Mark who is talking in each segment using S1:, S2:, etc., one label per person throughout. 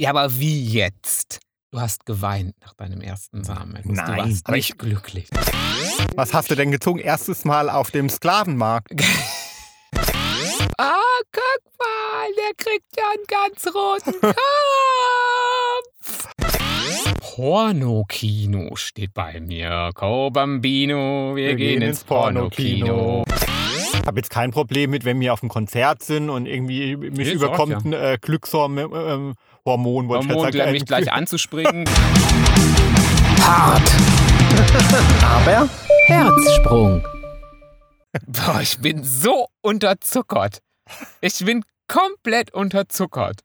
S1: Ja, aber wie jetzt? Du hast geweint nach deinem ersten. Du
S2: Nein,
S1: warst
S2: aber
S1: nicht glücklich.
S2: Was hast du denn gezogen? Erstes Mal auf dem Sklavenmarkt.
S1: Ah, guck mal, der kriegt ja einen ganz roten Kopf. Pornokino steht bei mir. Co Bambino, wir, gehen ins Pornokino.
S2: Ich habe jetzt kein Problem mit, wenn wir auf einem Konzert sind und irgendwie mich
S1: Nee,
S2: überkommt
S1: sag
S2: ein äh, Glückshormon, ähm, Hormon, wollte ich
S1: Hormon,
S2: jetzt sagen.
S1: mich gleich anzuspringen.
S3: Hart. Aber Herzsprung.
S1: Boah, ich bin so unterzuckert. Ich bin komplett unterzuckert.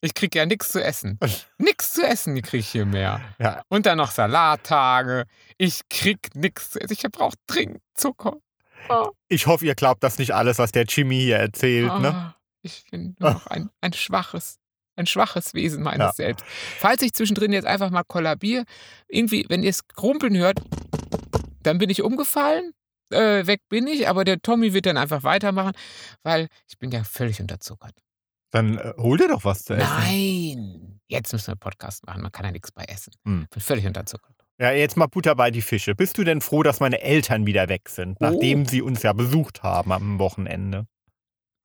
S1: Ich krieg ja nichts zu essen. Nix zu essen krieg ich hier mehr.
S2: Ja,
S1: Und dann noch Salattage. Ich krieg nichts zu essen. Ich brauch dringend Zucker. Ah,
S2: ich hoffe, ihr glaubt das nicht alles, was der Jimmy hier erzählt. Ne?
S1: ah, Ich bin nur noch ein, ein schwaches, ein schwaches Wesen meines
S2: Ja.
S1: Selbst. Falls ich zwischendrin jetzt einfach mal kollabiere, irgendwie, wenn ihr es krumpeln hört, dann bin ich umgefallen. Äh, weg bin ich, aber der Tommy wird dann einfach weitermachen, weil ich bin ja völlig unterzuckert.
S2: Dann äh, hol dir doch was zu essen.
S1: Nein! Jetzt müssen wir einen Podcast machen, man kann ja nichts bei essen.
S2: Hm.
S1: Bin völlig unterzuckert.
S2: Ja, jetzt mal Butter bei die Fische. Bist du denn froh, dass meine Eltern wieder weg sind,
S1: Oh.
S2: nachdem sie uns ja besucht haben am Wochenende?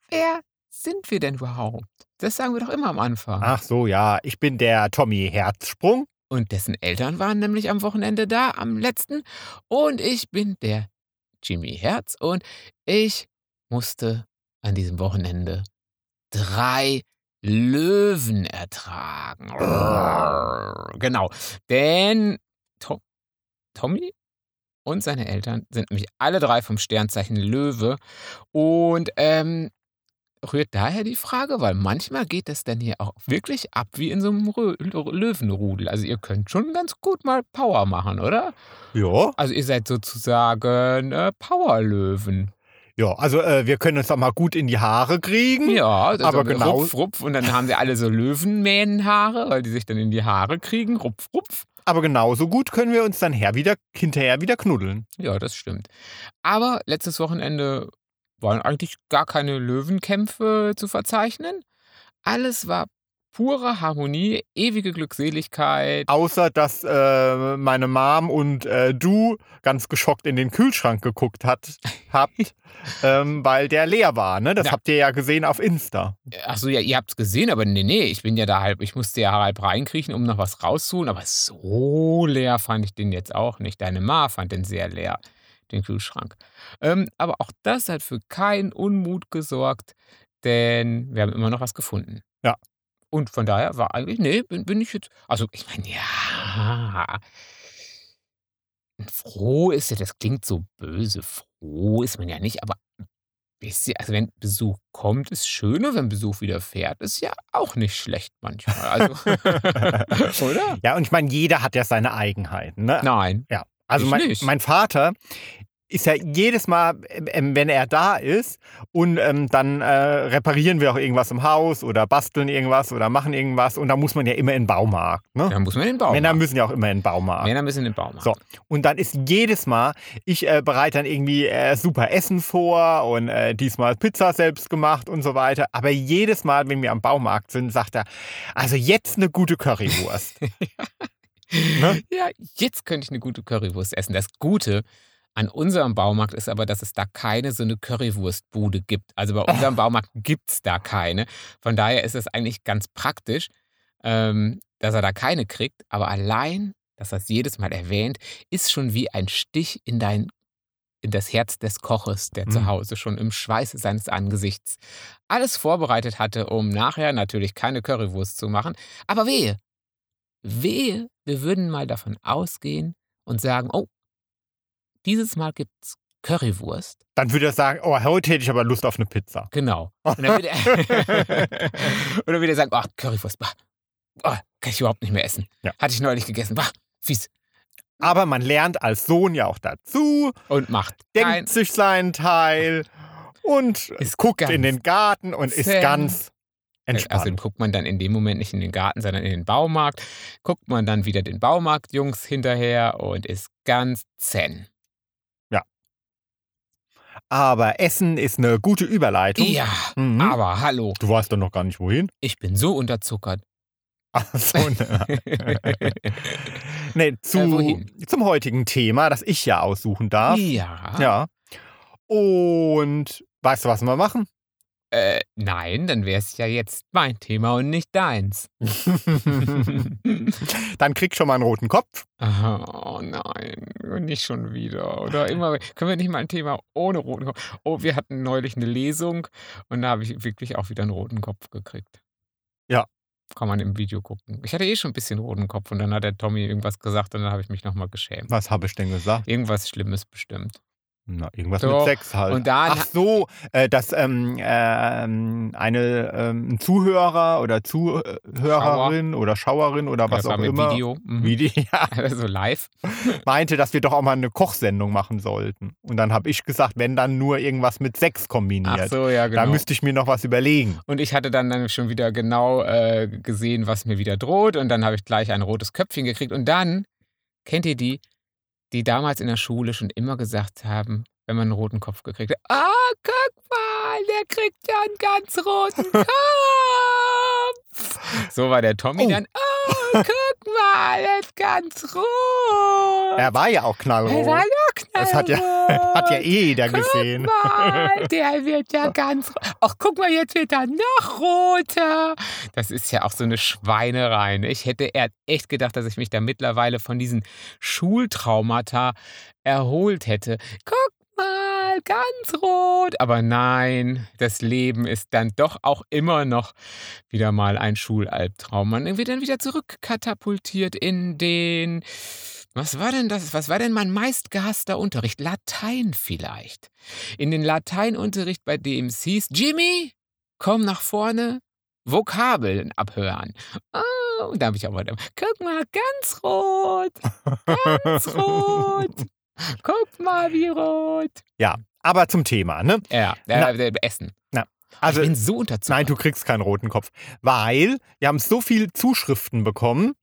S1: Wer sind wir denn überhaupt? Das sagen wir doch immer am Anfang.
S2: Ach so, ja, ich bin der Tommy Herzsprung.
S1: Und dessen Eltern waren nämlich am Wochenende da, am letzten. Und ich bin der Jimmy Herz und ich musste an diesem Wochenende drei Löwen ertragen. Genau. Denn To Tommy und seine Eltern sind nämlich alle drei vom Sternzeichen Löwe. Und ähm, rührt daher die Frage, weil manchmal geht es dann hier auch wirklich ab wie in so einem Rö Löwenrudel. Also ihr könnt schon ganz gut mal Power machen, oder?
S2: Ja,
S1: Also ihr seid sozusagen äh, Powerlöwen.
S2: ja, also äh, wir können uns doch mal gut in die Haare kriegen.
S1: Ja, also
S2: aber genau-
S1: Rupf, rupf. Und dann haben sie alle so Löwenmähnenhaare, weil die sich dann in die Haare kriegen. Rupf, rupf.
S2: Aber genauso gut können wir uns dann her wieder, hinterher wieder knuddeln.
S1: Ja, das stimmt. Aber letztes Wochenende waren eigentlich gar keine Löwenkämpfe zu verzeichnen. Alles war pure Harmonie, ewige Glückseligkeit.
S2: Außer, dass äh, meine Mom und äh, du ganz geschockt in den Kühlschrank geguckt hat, habt, ähm, weil der leer war. Ne? Das
S1: Ja.
S2: habt ihr ja gesehen auf Insta.
S1: Achso, ja, ihr habt's gesehen, aber nee, nee, ich bin ja da halb, ich musste ja halb reinkriechen, um noch was rauszuholen, aber so leer fand ich den jetzt auch nicht. Deine Ma fand den sehr leer, den Kühlschrank. Ähm, aber auch das hat für keinen Unmut gesorgt, denn wir haben immer noch was gefunden.
S2: Ja.
S1: Und von daher war eigentlich, nee, bin, bin ich jetzt, also ich meine, ja, froh ist ja, das klingt so böse, froh ist man ja nicht, aber ein bisschen, also wenn Besuch kommt, ist schöner, wenn Besuch wieder fährt, ist ja auch nicht schlecht manchmal. Also, oder?
S2: Ja, und ich meine, jeder hat ja seine Eigenheiten. Ne?
S1: Nein.
S2: Ja. Also mein, mein Vater ist ja jedes Mal, ähm, wenn er da ist und ähm, dann äh, reparieren wir auch irgendwas im Haus oder basteln irgendwas oder machen irgendwas und da muss man ja immer in den Baumarkt. Ne?
S1: Da muss man in den Baumarkt.
S2: Männer müssen ja auch immer in den Baumarkt.
S1: Männer müssen in den Baumarkt.
S2: So, und dann ist jedes Mal, ich äh, bereite dann irgendwie äh, super Essen vor und äh, diesmal Pizza selbst gemacht und so weiter. Aber jedes Mal, wenn wir am Baumarkt sind, sagt er, also jetzt eine gute Currywurst. Ne?
S1: Ja, jetzt könnte ich eine gute Currywurst essen. Das Gute an unserem Baumarkt ist aber, dass es da keine so eine Currywurstbude gibt. Also bei unserem Baumarkt gibt es da keine. Von daher ist es eigentlich ganz praktisch, ähm, dass er da keine kriegt. Aber allein, dass er es jedes Mal erwähnt, ist schon wie ein Stich in dein in das Herz des Koches, der zu
S2: Mhm.
S1: Hause schon im Schweiße seines Angesichts alles vorbereitet hatte, um nachher natürlich keine Currywurst zu machen. Aber wehe, wehe, wir würden mal davon ausgehen und sagen, oh, dieses Mal gibt's Currywurst.
S2: Dann würde er sagen, oh, heute hätte ich aber Lust auf eine Pizza.
S1: Genau. Und dann würde er, dann würde er sagen, oh, Currywurst, bah, oh, kann ich überhaupt nicht mehr essen.
S2: Ja.
S1: Hatte ich neulich gegessen, bah, fies.
S2: Aber man lernt als Sohn ja auch dazu,
S1: Und macht
S2: denkt sich seinen Teil und
S1: Ist
S2: guckt
S1: ganz
S2: in den Garten und ist
S1: zen.
S2: Ganz
S1: Also
S2: entspannt.
S1: guckt man dann in dem Moment nicht in den Garten, sondern in den Baumarkt. Guckt man dann wieder den Baumarktjungs hinterher und ist ganz zen.
S2: Aber Essen ist eine gute Überleitung.
S1: Ja,
S2: Mhm.
S1: aber hallo,
S2: Du weißt doch noch gar nicht wohin.
S1: ich bin so unterzuckert.
S2: Ach so, ne. nee, zu,
S1: Äh,
S2: zum heutigen Thema, das ich ja aussuchen darf.
S1: ja.
S2: Ja. Und weißt du, was wir machen?
S1: Äh, nein, dann wäre es ja jetzt mein Thema und nicht deins.
S2: Dann krieg schon mal einen roten Kopf.
S1: oh nein, nicht schon wieder. Oder immer, können wir nicht mal ein Thema ohne roten Kopf? Oh, wir hatten neulich eine Lesung und da habe ich wirklich auch wieder einen roten Kopf gekriegt.
S2: Ja.
S1: Kann man im Video gucken. Ich hatte eh schon ein bisschen roten Kopf und dann hat der Tommy irgendwas gesagt und dann habe ich mich nochmal geschämt.
S2: Was habe ich denn gesagt?
S1: Irgendwas Schlimmes bestimmt.
S2: Na, irgendwas
S1: Doch.
S2: mit Sex halt.
S1: Und dann-
S2: Ach so, äh, dass ähm, ähm, eine ähm, ein Zuhörer oder Zuhörerin oder Schauerin oder was auch immer
S1: Video. Mhm.
S2: Video, ja,
S1: Also live.
S2: meinte, dass wir doch auch mal eine Kochsendung machen sollten. Und dann habe ich gesagt, wenn dann nur irgendwas mit Sex kombiniert.
S1: Ach so, ja, genau.
S2: Da müsste ich mir noch was überlegen.
S1: Und ich hatte dann, dann schon wieder genau äh, gesehen, was mir wieder droht. Und dann habe ich gleich ein rotes Köpfchen gekriegt. Und dann, kennt ihr die, die damals in der Schule schon immer gesagt haben, wenn man einen roten Kopf gekriegt hat, ah, guck mal, der kriegt ja einen ganz roten Kopf. So war der Tommy
S2: Oh.
S1: dann, oh, guck mal, er ist ganz rot.
S2: Er war ja auch
S1: Er
S2: knallrot.
S1: war ja
S2: Das hat ja,
S1: knallrot.
S2: hat ja eh jeder gesehen.
S1: Guck mal, der wird ja ganz. ro- Ach, guck mal, jetzt wird er noch roter. Das ist ja auch so eine Schweinerei. Ne? Ich hätte echt gedacht, dass ich mich da mittlerweile von diesen Schultraumata erholt hätte. Guck mal, ganz rot. Aber nein, das Leben ist dann doch auch immer noch wieder mal ein Schulalbtraum. Man wird dann wieder zurückkatapultiert in den. Was war denn das? Was war denn mein meistgehasster Unterricht? Latein vielleicht. In den Lateinunterricht, bei dem es hieß, Jimmy, komm nach vorne, Vokabeln abhören. Oh, und da habe ich aber, guck mal, ganz rot, ganz rot. Guck mal, wie rot.
S2: Aber zum Thema, ne?
S1: Ja,
S2: Na.
S1: äh, äh, Essen.
S2: Also,
S1: ich bin so unterzuckert.
S2: nein, du kriegst keinen roten Kopf. Weil wir haben so viele Zuschriften bekommen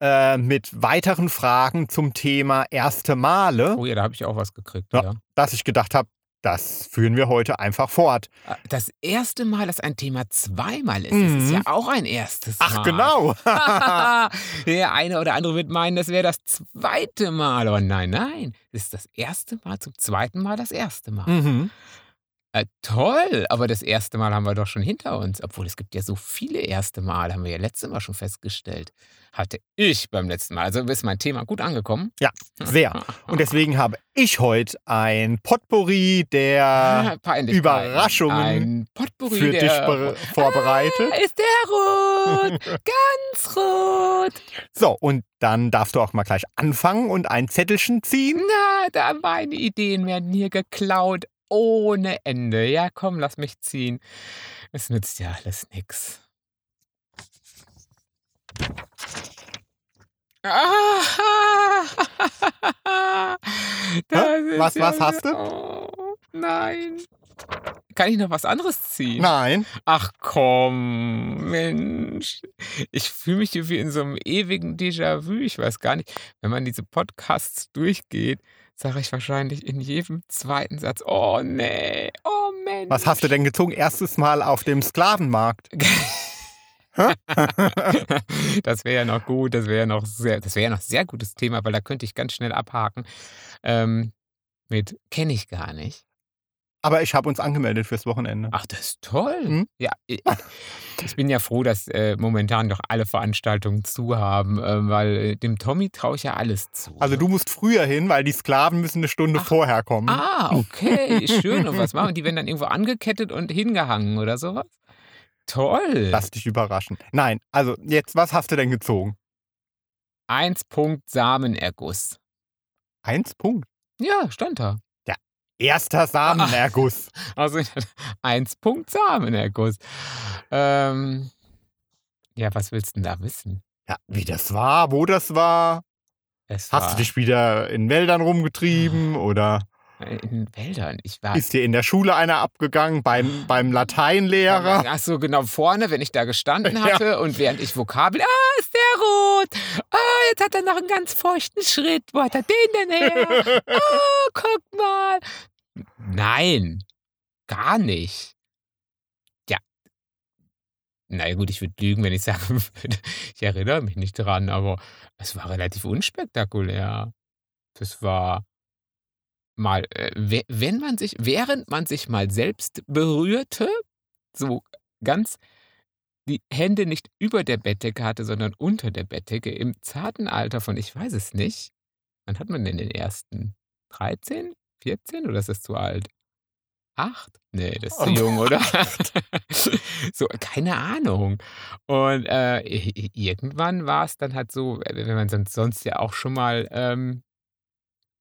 S2: äh, mit weiteren Fragen zum Thema erste Male,
S1: Oh ja, da habe ich auch was gekriegt.
S2: Ja.
S1: Ja.
S2: dass ich gedacht habe, das führen wir heute einfach fort.
S1: Das erste Mal, dass ein Thema zweimal ist, das ist
S2: Mhm.
S1: ja auch ein erstes Mal.
S2: Ach, genau.
S1: Der eine oder andere wird meinen, das wäre das zweite Mal. Aber nein, nein. Es ist das erste Mal zum zweiten Mal das erste Mal.
S2: mhm.
S1: Äh, toll, aber das erste Mal haben wir doch schon hinter uns. Obwohl es gibt ja so viele erste Mal, haben wir ja letztes Mal schon festgestellt. Hatte ich beim letzten Mal. Also ist mein Thema gut angekommen.
S2: Ja, sehr. Und deswegen habe ich heute ein Potpourri der
S1: Ah.
S2: Überraschungen
S1: Ein Potpourri
S2: für
S1: der
S2: dich be- vorbereitet.
S1: Ah, ist der rot? Ganz rot.
S2: So, und dann darfst du auch mal gleich anfangen und ein Zettelchen ziehen.
S1: Na, da meine Ideen werden hier geklaut ohne Ende. Ja, komm, lass mich ziehen. Es nützt ja alles nix. Ah,
S2: Was-
S1: ja
S2: was hast du?
S1: Oh, nein. Kann ich noch was anderes ziehen?
S2: Nein.
S1: Ach komm, Mensch. Ich fühle mich hier wie in so einem ewigen Déjà-vu. Ich weiß gar nicht, wenn man diese Podcasts durchgeht, sage ich wahrscheinlich in jedem zweiten Satz, oh nee, oh Mensch.
S2: Was hast du denn gezogen? Erstes Mal auf dem Sklavenmarkt.
S1: das wäre ja noch gut, das wäre ja noch sehr, das wäre ja noch sehr gutes Thema, weil da könnte ich ganz schnell abhaken. Ähm, mit kenne ich gar nicht.
S2: Aber ich habe uns angemeldet fürs Wochenende.
S1: Ach, das ist toll.
S2: Mhm.
S1: Ja, ich, ich bin ja froh, dass äh, momentan doch alle Veranstaltungen zu haben, äh, weil äh, dem Tommy traue ich ja alles zu.
S2: Also du musst früher hin, weil die Sklaven müssen eine Stunde
S1: Ach.
S2: vorher kommen.
S1: Ah, okay, schön. Und was machen die? werden dann irgendwo angekettet und hingehangen oder sowas? Toll.
S2: Lass dich überraschen. Nein, also jetzt, was hast du denn gezogen?
S1: Eins Punkt Samenerguss.
S2: Eins Punkt.
S1: Ja, stand da.
S2: Erster Samenerguss.
S1: Also eins Punkt Samenerguss. Ähm, ja, was willst du denn da wissen?
S2: Ja, wie das war, wo das war.
S1: Es
S2: Hast
S1: war
S2: du dich wieder in Wäldern rumgetrieben oder
S1: in Wäldern. Ich war
S2: ist dir in der Schule einer abgegangen beim, beim Lateinlehrer?
S1: Ach so, genau vorne, wenn ich da gestanden
S2: Ja.
S1: hatte und während ich Vokabel, ah, ist der rot. Ah, jetzt hat er noch einen ganz feuchten Schritt. Wo hat er den denn her? Ah, guck mal. Nein, gar nicht. Ja. na gut, ich würde lügen, wenn ich sagen würde, ich erinnere mich nicht dran, aber es war relativ unspektakulär. Das war mal, äh, we wenn man sich während man sich mal selbst berührte, so ganz die Hände nicht über der Bettdecke hatte, sondern unter der Bettdecke im zarten Alter von, ich weiß es nicht. Wann hat man denn den ersten? 13, 14 oder ist das zu alt? 8? Ne, das ist zu
S2: Oh
S1: jung, oder? So, keine Ahnung. Und, äh, irgendwann war's dann halt so, wenn man sonst sonst ja auch schon mal, ähm,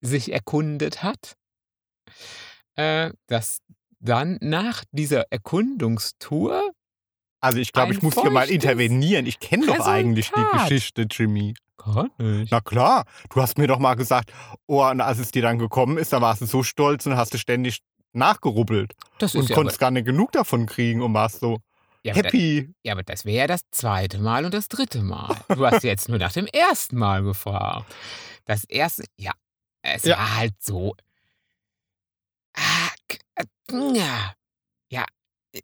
S1: sich erkundet hat äh, dass dann nach dieser Erkundungstour
S2: Also, ich glaube, ich muss hier mal intervenieren. Ich kenne doch eigentlich die. Geschichte, Jimmy.
S1: Gar nicht.
S2: Na klar, du hast mir doch mal gesagt, oh, und als es dir dann gekommen ist, da warst du so stolz und hast du ständig nachgerubbelt
S1: Das
S2: und
S1: ist ja aber
S2: konntest gar nicht genug davon kriegen und warst so
S1: ja,
S2: happy.
S1: ja, aber das wäre ja das zweite Mal und das dritte Mal. Du hast jetzt nur nach dem ersten Mal gefragt. Das erste ja, es
S2: Ja.
S1: war halt so äh, ja. Ja, äh,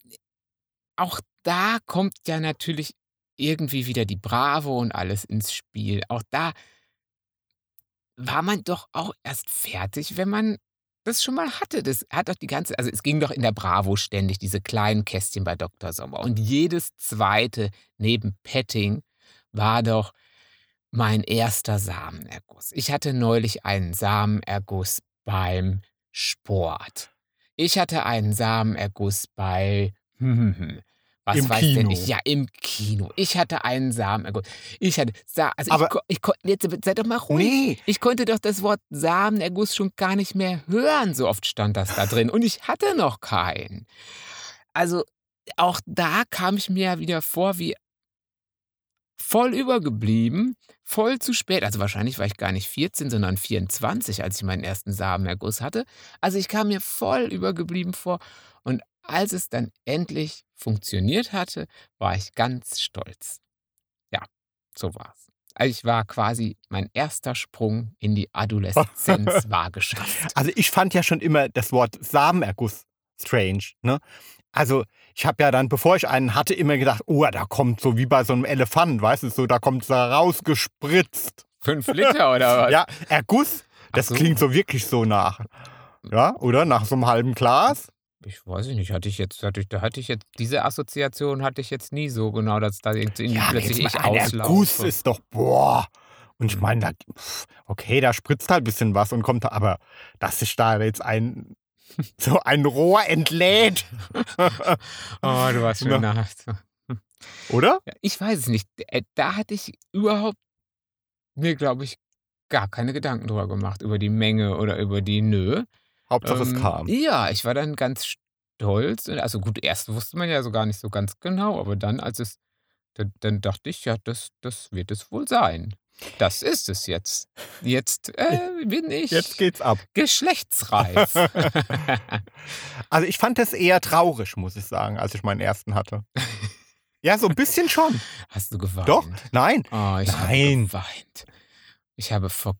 S1: auch da kommt ja natürlich irgendwie wieder die Bravo und alles ins Spiel. Auch da war man doch auch erst fertig, wenn man das schon mal hatte. Das hat doch die ganze also, es ging doch in der Bravo ständig diese kleinen Kästchen bei Dr. Sommer und jedes zweite neben Petting war doch mein erster Samenerguss. Ich hatte neulich einen Samenerguss beim Sport. Ich hatte einen Samenerguss bei was
S2: Im
S1: weiß denn
S2: Kino.
S1: ich? Ja, im Kino. Ich hatte einen Samenerguss. Ich hatte also, ich
S2: Aber
S1: ich ko jetzt sei doch mal ruhig.
S2: Nee.
S1: Ich konnte doch das Wort Samenerguss schon gar nicht mehr hören, so oft stand das da drin und ich hatte noch keinen. Also, auch da kam ich mir wieder vor wie voll übergeblieben, voll zu spät. Also, wahrscheinlich war ich gar nicht 14, sondern 24, als ich meinen ersten Samenerguss hatte. Also, ich kam mir voll übergeblieben vor und als es dann endlich funktioniert hatte, war ich ganz stolz. Ja, so war's. Also, ich war quasi mein erster Sprung in die Adoleszenz war geschafft.
S2: Also, ich fand ja schon immer das Wort Samenerguss strange, ne? Also, ich habe ja dann, bevor ich einen hatte, immer gedacht: „Oh, da kommt so wie bei so 'nem Elefant, weißt du, so da kommt's da rausgespritzt.“
S1: 5 Liter oder was?
S2: Ja, Erguss, das
S1: so.
S2: klingt so wirklich so nach ja, oder? Nach so 'nem halben Glas?
S1: Ich weiß ich nicht, hatte ich jetzt hatte ich da hatte ich jetzt diese Assoziation hatte ich jetzt nie so genau, dass da irgendwie
S2: Ja,
S1: plötzlich
S2: jetzt
S1: ich
S2: mal ein Erguss
S1: auslaufe.
S2: ist doch boah. Und ich
S1: Mhm.
S2: meine, da okay, da spritzt halt bisschen was und kommt da aber dass sich da jetzt ein so ein Rohr entlädt.
S1: Oh, du warst
S2: Na.
S1: schön nah.
S2: Oder?
S1: Ich weiß es nicht. Äh, da hatte ich überhaupt mir, glaube ich, gar keine Gedanken drüber gemacht, über die Menge oder über die nö.
S2: Hauptsache es
S1: Ähm,
S2: kam.
S1: ja, ich war dann ganz stolz. Also gut, erst wusste man ja so gar nicht so ganz genau, aber dann, als es dann dann dachte ich: „Ja, das das wird es wohl sein. Das ist es jetzt. Jetzt, äh, bin ich
S2: Jetzt geht's ab.
S1: geschlechtsreif.“
S2: Also, ich fand das eher traurig, muss ich sagen, als ich meinen ersten hatte. Ja, so 'n bisschen schon.
S1: Hast du geweint?
S2: Doch, nein.
S1: Oh, ich habe
S2: Nein.
S1: geweint. Ich habe vor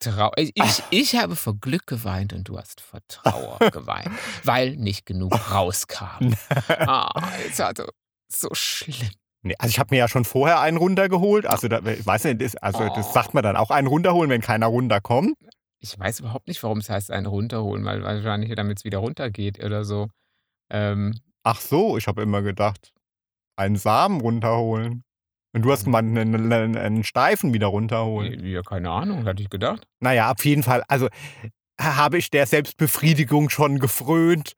S1: Trau ich ich habe vor Glück geweint und du hast vor Trauer geweint, weil nicht genug rauskam. Ah, es war so so schlimm.
S2: Ne, also, ich habe mir ja schon vorher einen runtergeholt. Also, da ich weiß nicht, das also, das
S1: Oh.
S2: sagt man dann auch einen runterholen, wenn keiner runterkommt.
S1: Ich weiß überhaupt nicht, warum es heißt, einen runterholen, weil wahrscheinlich damit's wieder runtergeht oder so. Ähm,
S2: Ach so, ich habe immer gedacht, einen Samen runterholen. Und du hast gemeint, 'nen 'nen 'nen Steifen wieder runterholen.
S1: ja, keine Ahnung, hatte ich gedacht.
S2: Na ja, auf jeden Fall. Also, habe ich der Selbstbefriedigung schon gefrönt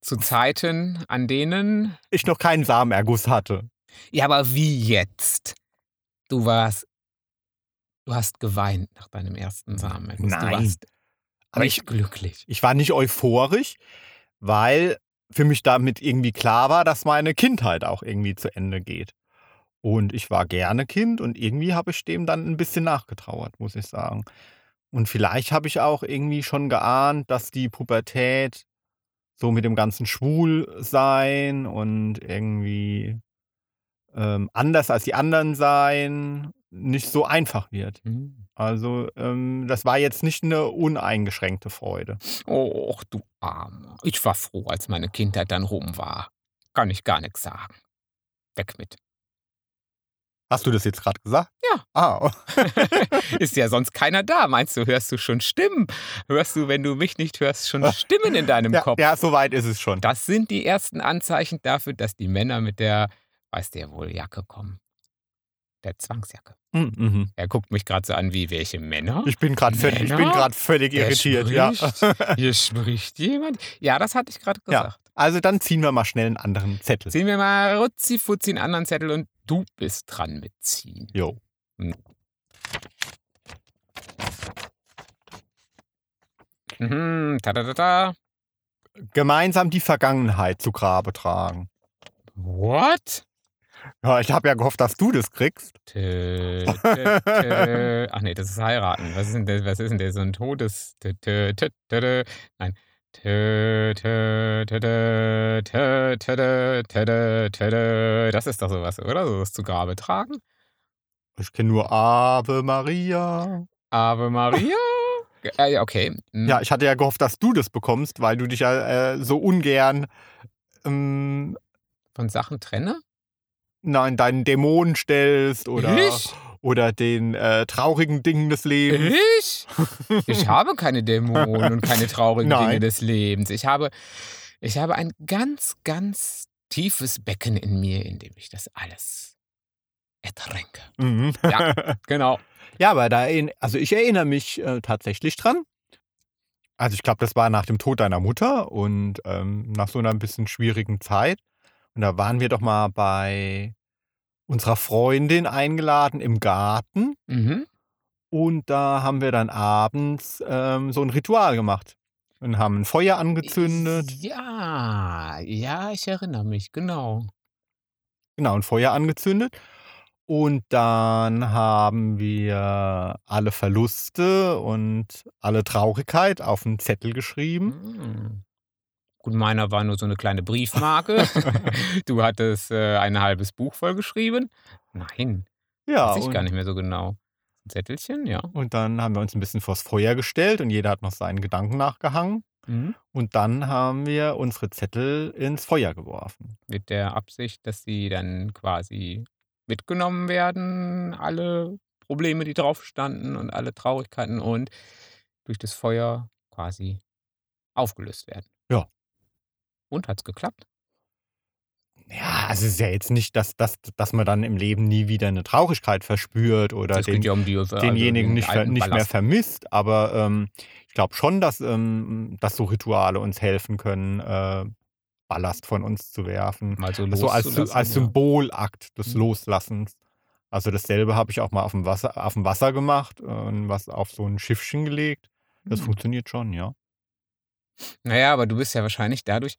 S1: Zu Zeiten, an denen
S2: ich noch keinen Samenerguss hatte.
S1: ja, aber wie jetzt? Du warst du hast geweint nach deinem ersten Samenerguss. Du
S2: Nein.
S1: warst
S2: Aber
S1: nicht
S2: ich
S1: glücklich.
S2: ich war nicht euphorisch, weil für mich damit irgendwie klar war, dass meine Kindheit auch irgendwie zu Ende geht. Und ich war gerne Kind und irgendwie habe ich dem dann 'n bisschen nachgetrauert, muss ich sagen. Und vielleicht habe ich auch irgendwie schon geahnt, dass die Pubertät so mit dem ganzen Schwulsein und irgendwie, ähm, anders als die anderen sein, nicht so einfach wird.
S1: Mhm.
S2: Also, ähm, das war jetzt nicht 'ne uneingeschränkte Freude.
S1: Och, du Armer. Ich war froh, als meine Kindheit dann rum war. Kann ich gar nix sagen. weg mit.
S2: Hast du das jetzt gerade gesagt?
S1: Ja.
S2: Ah,
S1: Ist ja sonst keiner da. Meinst du, hörst du schon Stimmen? Hörst du, wenn du mich nicht hörst, schon Stimmen in deinem
S2: ja,
S1: Kopf?
S2: ja, soweit ist es schon.
S1: Das sind die ersten Anzeichen dafür, dass die Männer mit der, weiß der wohl, Jacke kommen. Der Zwangsjacke.
S2: Mhm, mhm.
S1: Er guckt mich gerade so an wie welche Männer?
S2: Ich bin gerade völlig, ich bin völlig
S1: Er
S2: irritiert. Ja.
S1: spricht? Hier spricht jemand. Ja, das hatte ich gerade
S2: ja. Also dann ziehen wir mal schnell einen anderen Zettel.
S1: Ziehen wir mal rutzi-futzi einen anderen Zettel und du bist dran mit ziehen.
S2: Jo.
S1: Mhm, ta, ta, ta.
S2: Gemeinsam die Vergangenheit zu Grabe tragen.
S1: What?
S2: Ja, ich habe ja gehofft, dass du das kriegst.
S1: Tö, tö, tö. Ach nee, das ist heiraten. Was ist denn das? Was ist denn das? So ein Todes. Tö, tö, tö, tö. Nein. Das ist doch sowas, oder? So was zu Grabe tragen.
S2: Ich kenne nur Ave Maria.
S1: Ave Maria? Äh, okay.
S2: Ja, ich hatte ja gehofft, dass du das bekommst, weil du dich ja äh, so ungern ähm,
S1: von Sachen trenne?
S2: Nein, deinen Dämonen stellst oder.
S1: Ich?
S2: Oder den äh, traurigen Dingen des Lebens.
S1: Ich? Ich habe keine Dämonen und keine traurigen
S2: Nein.
S1: Dinge des Lebens. Ich habe, ich habe ein ganz, ganz tiefes Becken in mir, in dem ich das alles ertränke.
S2: Mhm.
S1: Ja. Genau.
S2: Ja, aber da, erinn- also ich erinnere mich äh, tatsächlich dran. Also ich glaube, das war nach dem Tod deiner Mutter und ähm, nach so einer ein bisschen schwierigen Zeit. Und da waren wir doch mal bei unserer Freundin eingeladen im Garten.
S1: Mhm.
S2: Und da haben wir dann abends ähm, so ein Ritual gemacht. Und haben ein Feuer angezündet.
S1: Ja, ja, ich erinnere mich, genau.
S2: Genau, ein Feuer angezündet. Und dann haben wir alle Verluste und alle Traurigkeit auf einen Zettel geschrieben.
S1: Hm. Gut, meiner war nur so eine kleine Briefmarke. du hattest äh, ein halbes Buch vollgeschrieben. Nein,
S2: Ja,
S1: weiß ich gar nicht mehr so genau. Ein Zettelchen, ja.
S2: und dann haben wir uns ein bisschen vors Feuer gestellt und jeder hat noch seinen Gedanken nachgehangen.
S1: Mhm.
S2: Und dann haben wir unsere Zettel ins Feuer geworfen.
S1: Mit der Absicht, dass sie dann quasi mitgenommen werden, alle Probleme, die drauf standen und alle Traurigkeiten und durch das Feuer quasi aufgelöst werden. Und hat's geklappt?
S2: Ja, also es ist ja jetzt nicht, dass, dass, dass man dann im Leben nie wieder eine Traurigkeit verspürt oder
S1: Es
S2: den,
S1: ja um die, also
S2: denjenigen
S1: den
S2: nicht, ver, nicht mehr vermisst. Aber ähm, ich glaube schon, dass, ähm, dass so Rituale uns helfen können, äh, Ballast von uns zu werfen.
S1: Mal so
S2: Also als, als. Symbolakt des
S1: Mhm.
S2: Loslassens. Also dasselbe habe ich auch mal auf dem Wasser, auf dem Wasser gemacht und was auf so ein Schiffchen gelegt. Das
S1: Hm.
S2: funktioniert schon, ja.
S1: Naja, aber du bist ja wahrscheinlich dadurch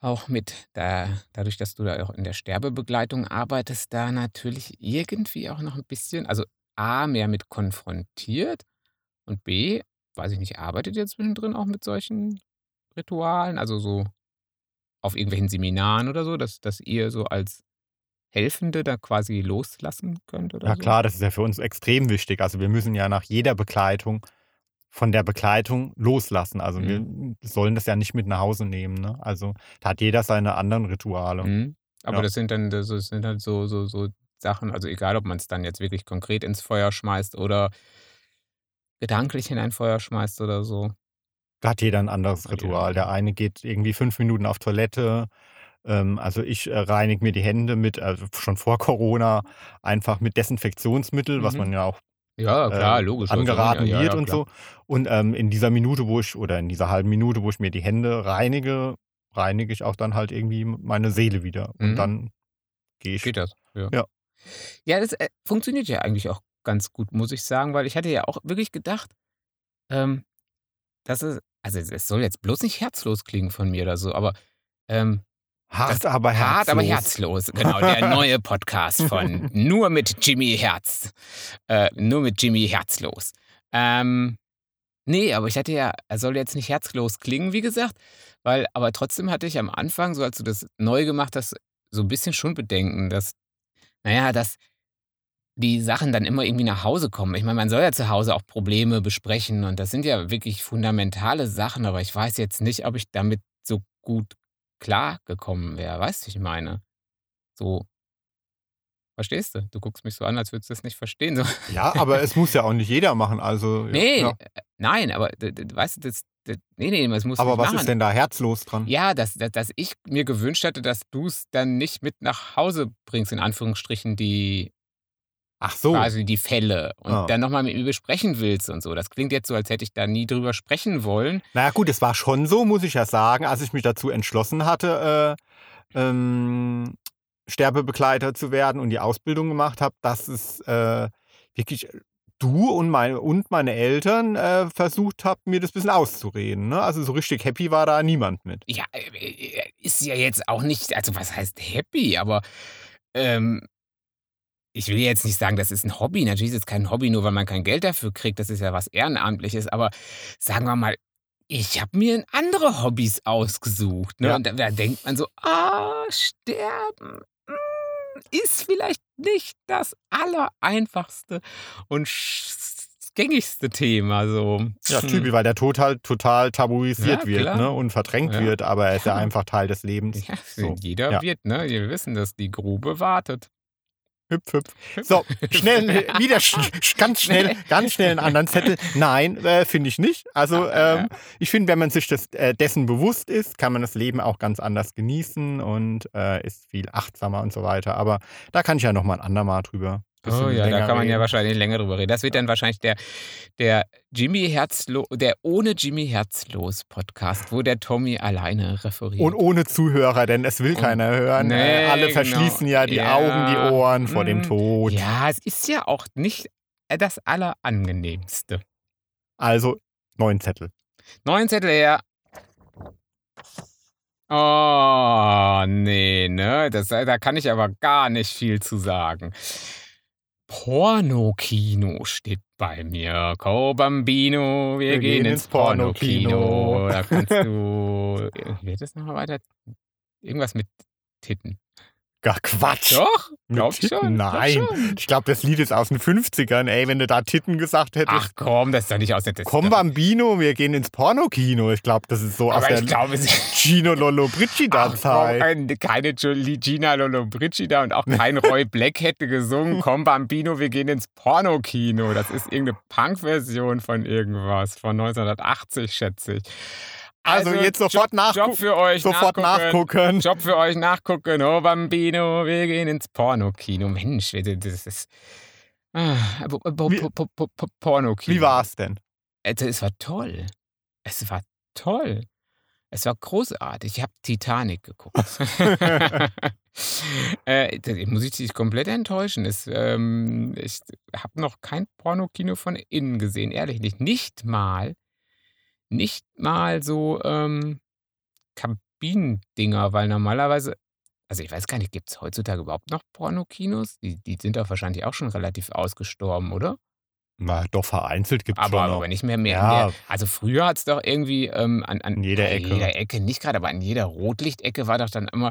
S1: auch mit, da, dadurch, dass du da auch in der Sterbebegleitung arbeitest, da natürlich irgendwie auch noch ein bisschen, also A, mehr mit konfrontiert und B, weiß ich nicht, arbeitet ihr zwischendrin auch mit solchen Ritualen, also so auf irgendwelchen Seminaren oder so, dass, dass ihr so als Helfende da quasi loslassen könnt oder
S2: Ja
S1: so?
S2: klar, das ist ja für uns extrem wichtig. Also wir müssen ja nach jeder Begleitung von der Begleitung loslassen. Also
S1: Mhm.
S2: wir sollen das ja nicht mit nach Hause nehmen. Ne? Also da hat jeder seine anderen Rituale.
S1: Mhm. Aber
S2: Ja.
S1: das sind dann das sind halt so, so, so Sachen, also egal, ob man es dann jetzt wirklich konkret ins Feuer schmeißt oder gedanklich in ein Feuer schmeißt oder so.
S2: Da hat jeder ein anderes Ritual. Der eine geht irgendwie fünf Minuten auf Toilette. Ähm, also ich äh, reinige mir die Hände mit, also schon vor Corona, einfach mit Desinfektionsmittel, was
S1: Mhm.
S2: man ja auch
S1: Ja, klar,
S2: äh,
S1: logisch.
S2: angeraten
S1: ja, ja,
S2: wird
S1: ja,
S2: und so. Und ähm, in dieser Minute, wo ich, oder in dieser halben Minute, wo ich mir die Hände reinige, reinige ich auch dann halt irgendwie meine Seele wieder. Und
S1: Mhm.
S2: dann gehe ich.
S1: Geht das? Ja.
S2: Ja.
S1: Ja, das äh, funktioniert ja eigentlich auch ganz gut, muss ich sagen, weil ich hatte ja auch wirklich gedacht, ähm, dass es, also es soll jetzt bloß nicht herzlos klingen von mir oder so, aber ähm,
S2: Hart, aber herzlos.
S1: Hart, aber herzlos. Genau, der neue Podcast von Nur mit Jimmy Herz. Äh, nur mit Jimmy Herzlos. Ähm, nee, aber ich hatte ja, er soll jetzt nicht herzlos klingen, wie gesagt, weil, aber trotzdem hatte ich am Anfang, so als du das neu gemacht hast, so ein bisschen schon Bedenken, dass, naja, dass die Sachen dann immer irgendwie nach Hause kommen. Ich meine, man soll ja zu Hause auch Probleme besprechen und das sind ja wirklich fundamentale Sachen, aber ich weiß jetzt nicht, ob ich damit so gut klar gekommen wäre. Weißt du, ich meine? So, Verstehst du? Du guckst mich so an, als würdest du das nicht verstehen. So.
S2: Ja, aber es muss ja auch nicht jeder machen. Also,
S1: Nee,
S2: ja.
S1: äh, nein, aber weißt du, das, das, nee, nee, das muss
S2: Aber was
S1: machen.
S2: ist denn da herzlos dran?
S1: Ja, dass, dass, dass ich mir gewünscht hätte, dass du es dann nicht mit nach Hause bringst, in Anführungsstrichen, die
S2: Ach so.
S1: quasi die Fälle und
S2: Ah.
S1: dann nochmal mit mir besprechen willst und so. Das klingt jetzt so, als hätte ich da nie drüber sprechen wollen.
S2: Naja gut, es war schon so, muss ich ja sagen, als ich mich dazu entschlossen hatte, äh, ähm, Sterbebegleiter zu werden und die Ausbildung gemacht habe, dass es äh, wirklich du und meine, und meine Eltern äh, versucht habt, mir das ein bisschen auszureden. Ne? Also so richtig happy war da niemand mit.
S1: Ja, äh, äh, ist ja jetzt auch nicht, also was heißt happy, aber ähm, ich will jetzt nicht sagen, das ist ein Hobby. Natürlich ist es kein Hobby, nur weil man kein Geld dafür kriegt. Das ist ja was Ehrenamtliches. Aber sagen wir mal, ich habe mir andere Hobbys ausgesucht. Ne?
S2: Ja.
S1: Und da, da denkt man so, ah, sterben mm, ist vielleicht nicht das allereinfachste und gängigste Thema. So.
S2: Ja,
S1: Hm.
S2: typisch, weil der Tod halt total tabuisiert
S1: Ja,
S2: wird ne? und verdrängt
S1: Ja.
S2: wird, aber er ist ja einfach Teil des Lebens.
S1: Ja,
S2: So,
S1: jeder wird, ne? Wir wissen, dass die Grube wartet.
S2: Hüpf, hüpf. So, schnell, wieder sch ganz schnell, ganz schnell einen anderen Zettel. Nein, äh, finde ich nicht. Also, ähm, ich finde, wenn man sich das, äh, dessen bewusst ist, kann man das Leben auch ganz anders genießen und äh, ist viel achtsamer und so weiter. Aber da kann ich ja noch mal ein andermal drüber. Bisschen
S1: Oh ja, da kann man ja
S2: reden.
S1: wahrscheinlich länger drüber reden. Das wird dann wahrscheinlich der, der Jimmy Herzlo, der ohne Jimmy Herzlos Podcast, wo der Tommy alleine referiert.
S2: Und ohne Zuhörer, denn es will
S1: Und-
S2: keiner hören.
S1: Nee,
S2: äh, alle
S1: genau.
S2: verschließen ja die
S1: Ja.
S2: Augen, die Ohren vor dem
S1: Mm.
S2: Tod.
S1: ja, es ist ja auch nicht das Allerangenehmste.
S2: Also, neun Zettel.
S1: Neun Zettel her. Oh, nee, ne? Das, da kann ich aber gar nicht viel zu sagen. Pornokino steht bei mir. Co Bambino, wir, gehen, ins Pornokino. Da kannst du. Wie wird das nochmal weiter? Irgendwas mit Titten.
S2: Gar Quatsch.
S1: Doch? Glaub ich
S2: Titten?
S1: schon. glaub
S2: Nein.
S1: schon.
S2: Ich glaube, das Lied ist aus den 50ern. Ey, wenn du da Titten gesagt hättest.
S1: Ach komm, das ist doch nicht aus der
S2: Komm, Bambino, wir gehen ins Pornokino. Ich glaube, das ist so aus
S1: Aber
S2: der
S1: ich glaube, es
S2: Gino Lollobrigida-Zeit.
S1: ein- keine Gina Lollobrigida und auch kein Roy Black hätte gesungen, komm Bambino, wir gehen ins Pornokino. Das ist irgendeine Punk-Version von irgendwas, von 1980, schätze ich.
S2: Also, jetzt sofort
S1: Job,
S2: nachgu-
S1: Job für euch
S2: Sofort nachgucken.
S1: Job für euch nachgucken. Oh Bambino, wir gehen ins Pornokino. Mensch, das ist... Ah,
S2: Wie-
S1: Pornokino.
S2: Wie war's denn?
S1: Also, es war toll. Es war toll. Es war großartig. Ich habe Titanic geguckt. äh, muss ich dich komplett enttäuschen. Es, ähm, ich habe noch kein Pornokino von innen gesehen, ehrlich nicht. Nicht mal, nicht mal so ähm, Kabinendinger, weil normalerweise, also ich weiß gar nicht, gibt es heutzutage überhaupt noch Pornokinos? Die, die sind doch wahrscheinlich auch schon relativ ausgestorben, oder?
S2: Na, doch vereinzelt gibt es
S1: Aber,
S2: schon noch.
S1: aber nicht mehr mehr.
S2: Ja.
S1: mehr. Also früher hat es doch irgendwie ähm, an, an
S2: jeder Ecke.
S1: jeder Ecke, nicht gerade, aber an jeder Rotlichtecke war doch dann immer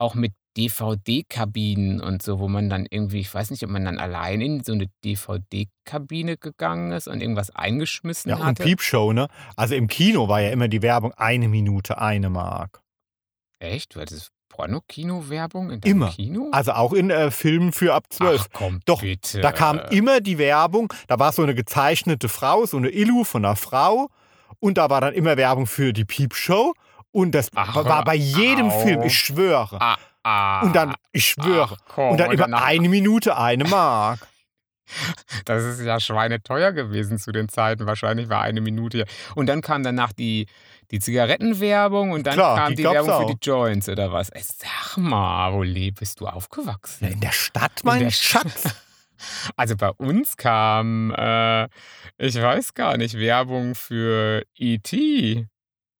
S1: auch mit DVD-Kabinen und so, wo man dann irgendwie, ich weiß nicht, ob man dann allein in so eine DVD-Kabine gegangen ist und irgendwas eingeschmissen
S2: Ja, und. Piepshow, ne? Also im Kino war ja immer die Werbung eine Minute, eine Mark.
S1: Echt? Du hattest Pornokino-Werbung in deinem
S2: Immer.
S1: Kino?
S2: Also auch in äh, Filmen für ab zwölf.
S1: Ach komm,
S2: Doch,
S1: bitte.
S2: Da kam immer die Werbung, da war so eine gezeichnete Frau, so eine Illu von einer Frau und da war dann immer Werbung für die Piepshow und das
S1: Ach,
S2: war bei jedem
S1: auf.
S2: Film, ich schwöre.
S1: Ah, ah,
S2: Und dann, ich schwöre.
S1: Ach, komm,
S2: und dann immer
S1: danach-
S2: eine Minute, eine Mark.
S1: Das ist ja schweineteuer gewesen zu den Zeiten. Wahrscheinlich war eine Minute. Und dann kam danach die, die Zigarettenwerbung und dann
S2: Klar,
S1: kam
S2: die
S1: die, Werbung für
S2: auch.
S1: die Joints oder was. Ey, sag mal, wo bist du aufgewachsen?
S2: In der Stadt,
S1: In
S2: mein
S1: der
S2: Schatz.
S1: Also bei uns kam, äh, ich weiß gar nicht, Werbung für E.T.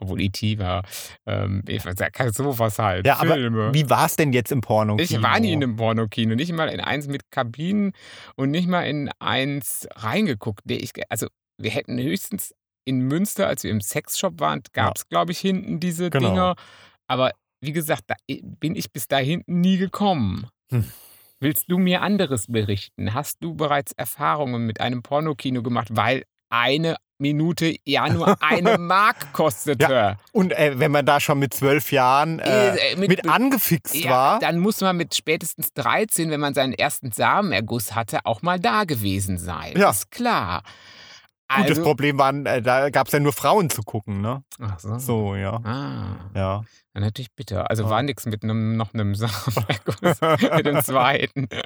S1: Obwohl E.T. war, ähm, ich weiß, ja, sowas halt.
S2: Ja, aber
S1: Filme.
S2: Wie war es denn jetzt im Porno?
S1: Ich war nie in einem Pornokino, nicht mal in eins mit Kabinen und nicht mal in eins reingeguckt. Nee, ich, also wir hätten höchstens in Münster, als wir im Sexshop waren, gab es, glaube ich, hinten diese
S2: Genau.
S1: Dinger. Aber wie gesagt, da bin ich bis da hinten nie gekommen.
S2: Hm.
S1: Willst du mir anderes berichten? Hast du bereits Erfahrungen mit einem Pornokino gemacht? Weil eine Minute ja nur eine Mark kostete.
S2: Und äh, wenn man da schon mit zwölf Jahren äh,
S1: Äh,
S2: mit,
S1: mit-
S2: angefixt
S1: Ja,
S2: war,
S1: dann muss man mit spätestens 13, wenn man seinen ersten Samenerguss hatte, auch mal da gewesen sein.
S2: Ja.
S1: Ist klar.
S2: gut, das
S1: Also-
S2: Problem war, äh, da gab es ja nur Frauen zu gucken, ne?
S1: Ach so.
S2: So, ja.
S1: Ah,
S2: Ja.
S1: Dann natürlich bitter. Also
S2: Ja.
S1: war nichts mit einem, noch einem Samenerguss, mit dem zweiten.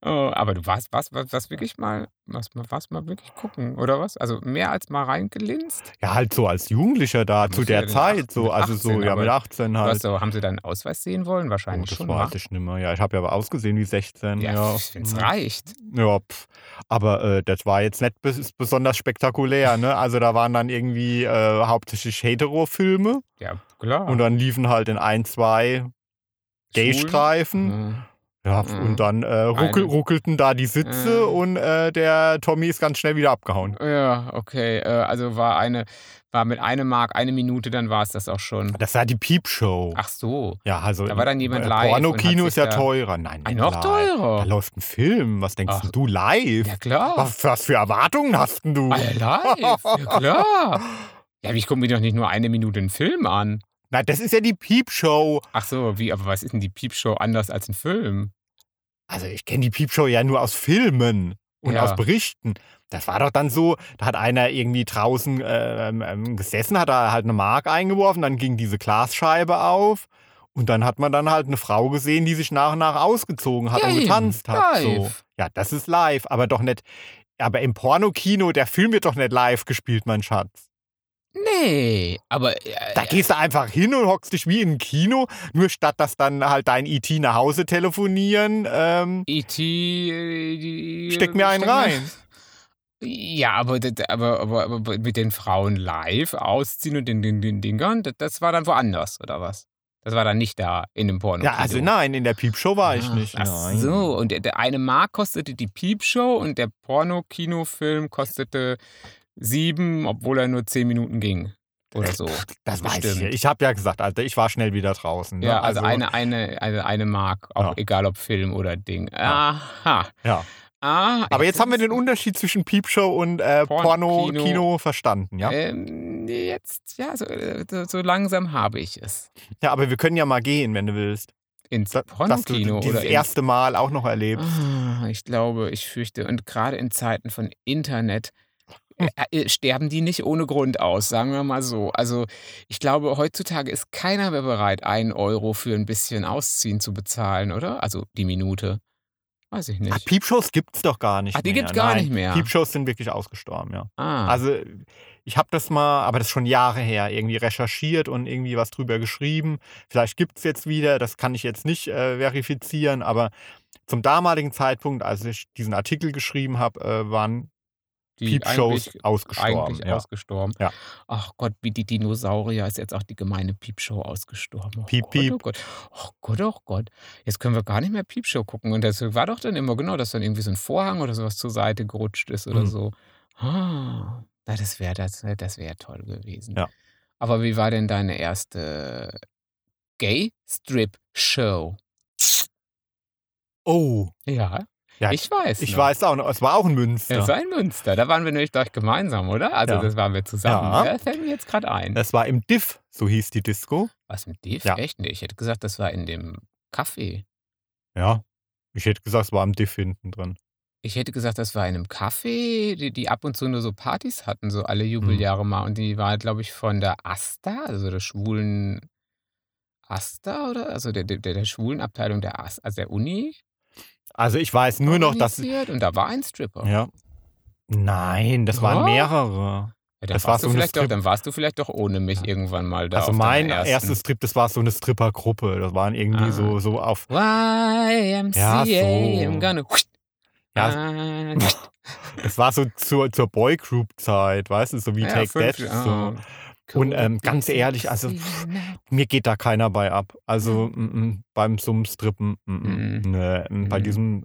S1: Oh, aber du warst, warst, warst, warst wirklich mal, warst, mal- warst mal wirklich gucken, oder was? Also mehr als mal reingelinst?
S2: ja, halt so als Jugendlicher da
S1: Ja,
S2: zu
S1: ja
S2: der
S1: den
S2: Zeit,
S1: acht-
S2: so,
S1: mit
S2: also so,
S1: 18,
S2: ja, mit
S1: aber
S2: 18
S1: Du
S2: halt.
S1: hast so, haben sie deinen Ausweis sehen wollen?
S2: Oh,
S1: Wahrscheinlich
S2: das
S1: schon, wa?
S2: ich nicht mehr. Ja, ich habe ja aber ausgesehen wie 16.
S1: Ja,
S2: Ja,
S1: es reicht.
S2: Ja, pf. aber äh, das war jetzt nicht bes besonders spektakulär, ne? Also da waren dann irgendwie äh, hauptsächlich Hetero-Filme
S1: Ja, klar.
S2: und dann liefen halt in ein, zwei Gay-Streifen.
S1: Mhm.
S2: Ja,
S1: Mhm.
S2: und dann äh, ruckel, ruckelten da die Sitze
S1: Mhm.
S2: und äh, der Tommy ist ganz schnell wieder abgehauen.
S1: Ja, okay. Äh, also war eine, war mit einem Mark eine Minute, dann war es das auch schon.
S2: Das war die Piepshow.
S1: Ach so.
S2: ja, also
S1: da war dann jemand
S2: äh,
S1: live
S2: Pornokino ist ja teurer. Nein,
S1: Ah,
S2: nicht
S1: noch
S2: live.
S1: teurer?
S2: Da läuft ein Film. Was denkst
S1: Ach.
S2: du live?
S1: Ja, klar.
S2: Was, was für Erwartungen hast denn du?
S1: Ah, live. Ja, klar. Ja, ich gucke mir doch nicht nur eine Minute einen Film an.
S2: Na, das ist ja die Piepshow.
S1: Ach so, wie, aber was ist denn die Piepshow anders als ein Film?
S2: Also ich kenne die Piepshow ja nur aus Filmen und
S1: Ja.
S2: aus Berichten. Das war doch dann so, da hat einer irgendwie draußen ähm, ähm, gesessen, hat da halt eine Mark eingeworfen, dann ging diese Glasscheibe auf und dann hat man dann halt eine Frau gesehen, die sich nach und nach ausgezogen hat
S1: Ja,
S2: und getanzt hat. So. Ja, das ist live, aber doch nicht. Aber im Pornokino, der Film wird doch nicht live gespielt, mein Schatz.
S1: Nee, aber. Äh,
S2: Da gehst du einfach hin und hockst dich wie in ein Kino, nur statt dass dann halt dein IT nach Hause telefonieren. Ähm,
S1: E.T. äh, die-
S2: Steck mir einen
S1: steck mir-
S2: rein.
S1: Ja, aber, aber, aber, aber mit den Frauen live ausziehen und den, den, den Dingern, das, das war dann woanders, oder was? Das war dann nicht da in dem Porno.
S2: ja, also nein, in der Piepshow war ich nicht.
S1: Ach
S2: nein.
S1: so, und der, der eine Mark kostete die Piepshow und der Porno-Kinofilm kostete sieben, obwohl er nur zehn Minuten ging. Oder so.
S2: Das weiß ich.
S1: Bestimmt.
S2: ja. Ich habe ja gesagt, Alter, ich war schnell wieder draußen. Ne?
S1: Ja, also, eine, eine, eine, eine Mark, auch
S2: Ja.
S1: egal ob Film oder Ding. Aha.
S2: Ja.
S1: Ah,
S2: Aber jetzt haben wir den Unterschied zwischen Piepshow und äh,
S1: Porno-
S2: Porno-Kino verstanden, ja?
S1: Ähm, jetzt, ja, so, äh, so, langsam habe ich es.
S2: Ja, aber wir können ja mal gehen, wenn du willst.
S1: Ins Pornokino oder in,
S2: erste Mal auch noch erlebst.
S1: Ah, ich glaube, ich fürchte, und gerade in Zeiten von Internet. Äh, äh, sterben die nicht ohne Grund aus, sagen wir mal so. Also ich glaube, heutzutage ist keiner mehr bereit, einen Euro für ein bisschen Ausziehen zu bezahlen, oder? Also die Minute. Weiß ich
S2: Ach,
S1: nicht.
S2: Piepshows gibt es doch gar nicht
S1: Ach, die
S2: mehr.
S1: gibt's gar
S2: Nein,
S1: nicht mehr.
S2: Piepshows sind wirklich ausgestorben, ja.
S1: Ah,
S2: Also ich habe das mal, aber das ist schon Jahre her, irgendwie recherchiert und irgendwie was drüber geschrieben. Vielleicht gibt es jetzt wieder, das kann ich jetzt nicht äh, verifizieren, aber zum damaligen Zeitpunkt, als ich diesen Artikel geschrieben habe, äh, waren
S1: die
S2: Piepshows
S1: eigentlich,
S2: ausgestorben.
S1: eigentlich
S2: ja.
S1: ausgestorben.
S2: Ja.
S1: Ach Gott, wie die Dinosaurier ist jetzt auch die gemeine Piepshow ausgestorben. Oh
S2: Piep,
S1: Gott,
S2: piep.
S1: Oh Gott, oh Gott, oh Gott. Jetzt können wir gar nicht mehr Piepshow gucken. Und das war doch dann immer genau, dass dann irgendwie so ein Vorhang oder sowas zur Seite gerutscht ist oder
S2: Mhm.
S1: so. Ah, das wäre das, das wär toll gewesen.
S2: Ja.
S1: Aber wie war denn deine erste Gay-Strip-Show?
S2: Oh,
S1: Ja,
S2: Ja,
S1: ich weiß.
S2: ich
S1: noch.
S2: weiß auch noch, es war auch ein Münster.
S1: Es war in Münster. Da waren wir nämlich gleich gemeinsam, oder? Also
S2: Ja.
S1: das waren wir zusammen.
S2: Ja.
S1: Das fällt mir jetzt gerade ein.
S2: Das war im Diff, so hieß die Disco.
S1: Was mit Div?
S2: Ja.
S1: Echt nicht. Ich hätte gesagt, das war in dem Café.
S2: Ja, ich hätte gesagt, es war im Diff hinten drin.
S1: Ich hätte gesagt, das war in einem Café, die, die ab und zu nur so Partys hatten, so
S2: Hm.
S1: alle Jubeljahre mal. Und die war, glaube ich, von der Asta, also der schwulen Asta, oder? Also der, der, der schwulen Abteilung der, As- also der Uni.
S2: Also ich weiß nur noch, dass...
S1: Und da war ein Stripper.
S2: Ja. Nein, das waren mehrere.
S1: Ja, dann,
S2: Das war
S1: warst
S2: so
S1: du vielleicht doch, dann warst du vielleicht doch ohne mich irgendwann mal da.
S2: also mein erstes Strip, das war so eine Strippergruppe. Das waren irgendwie
S1: Ah.
S2: so, so auf...
S1: YMCA,
S2: Ja, so.
S1: I'm gonna.
S2: Ja,
S1: Ah,
S2: das war so zur, zur Boygroup-Zeit, weißt du, so wie
S1: ja,
S2: Take
S1: fünf-
S2: That.
S1: ah.
S2: So. Und, ähm, ganz ehrlich, also, Mir geht da keiner bei ab. Also mm, mm, beim Summstrippen, mm, mm,
S1: Mhm.
S2: mm, bei
S1: Mhm.
S2: diesem,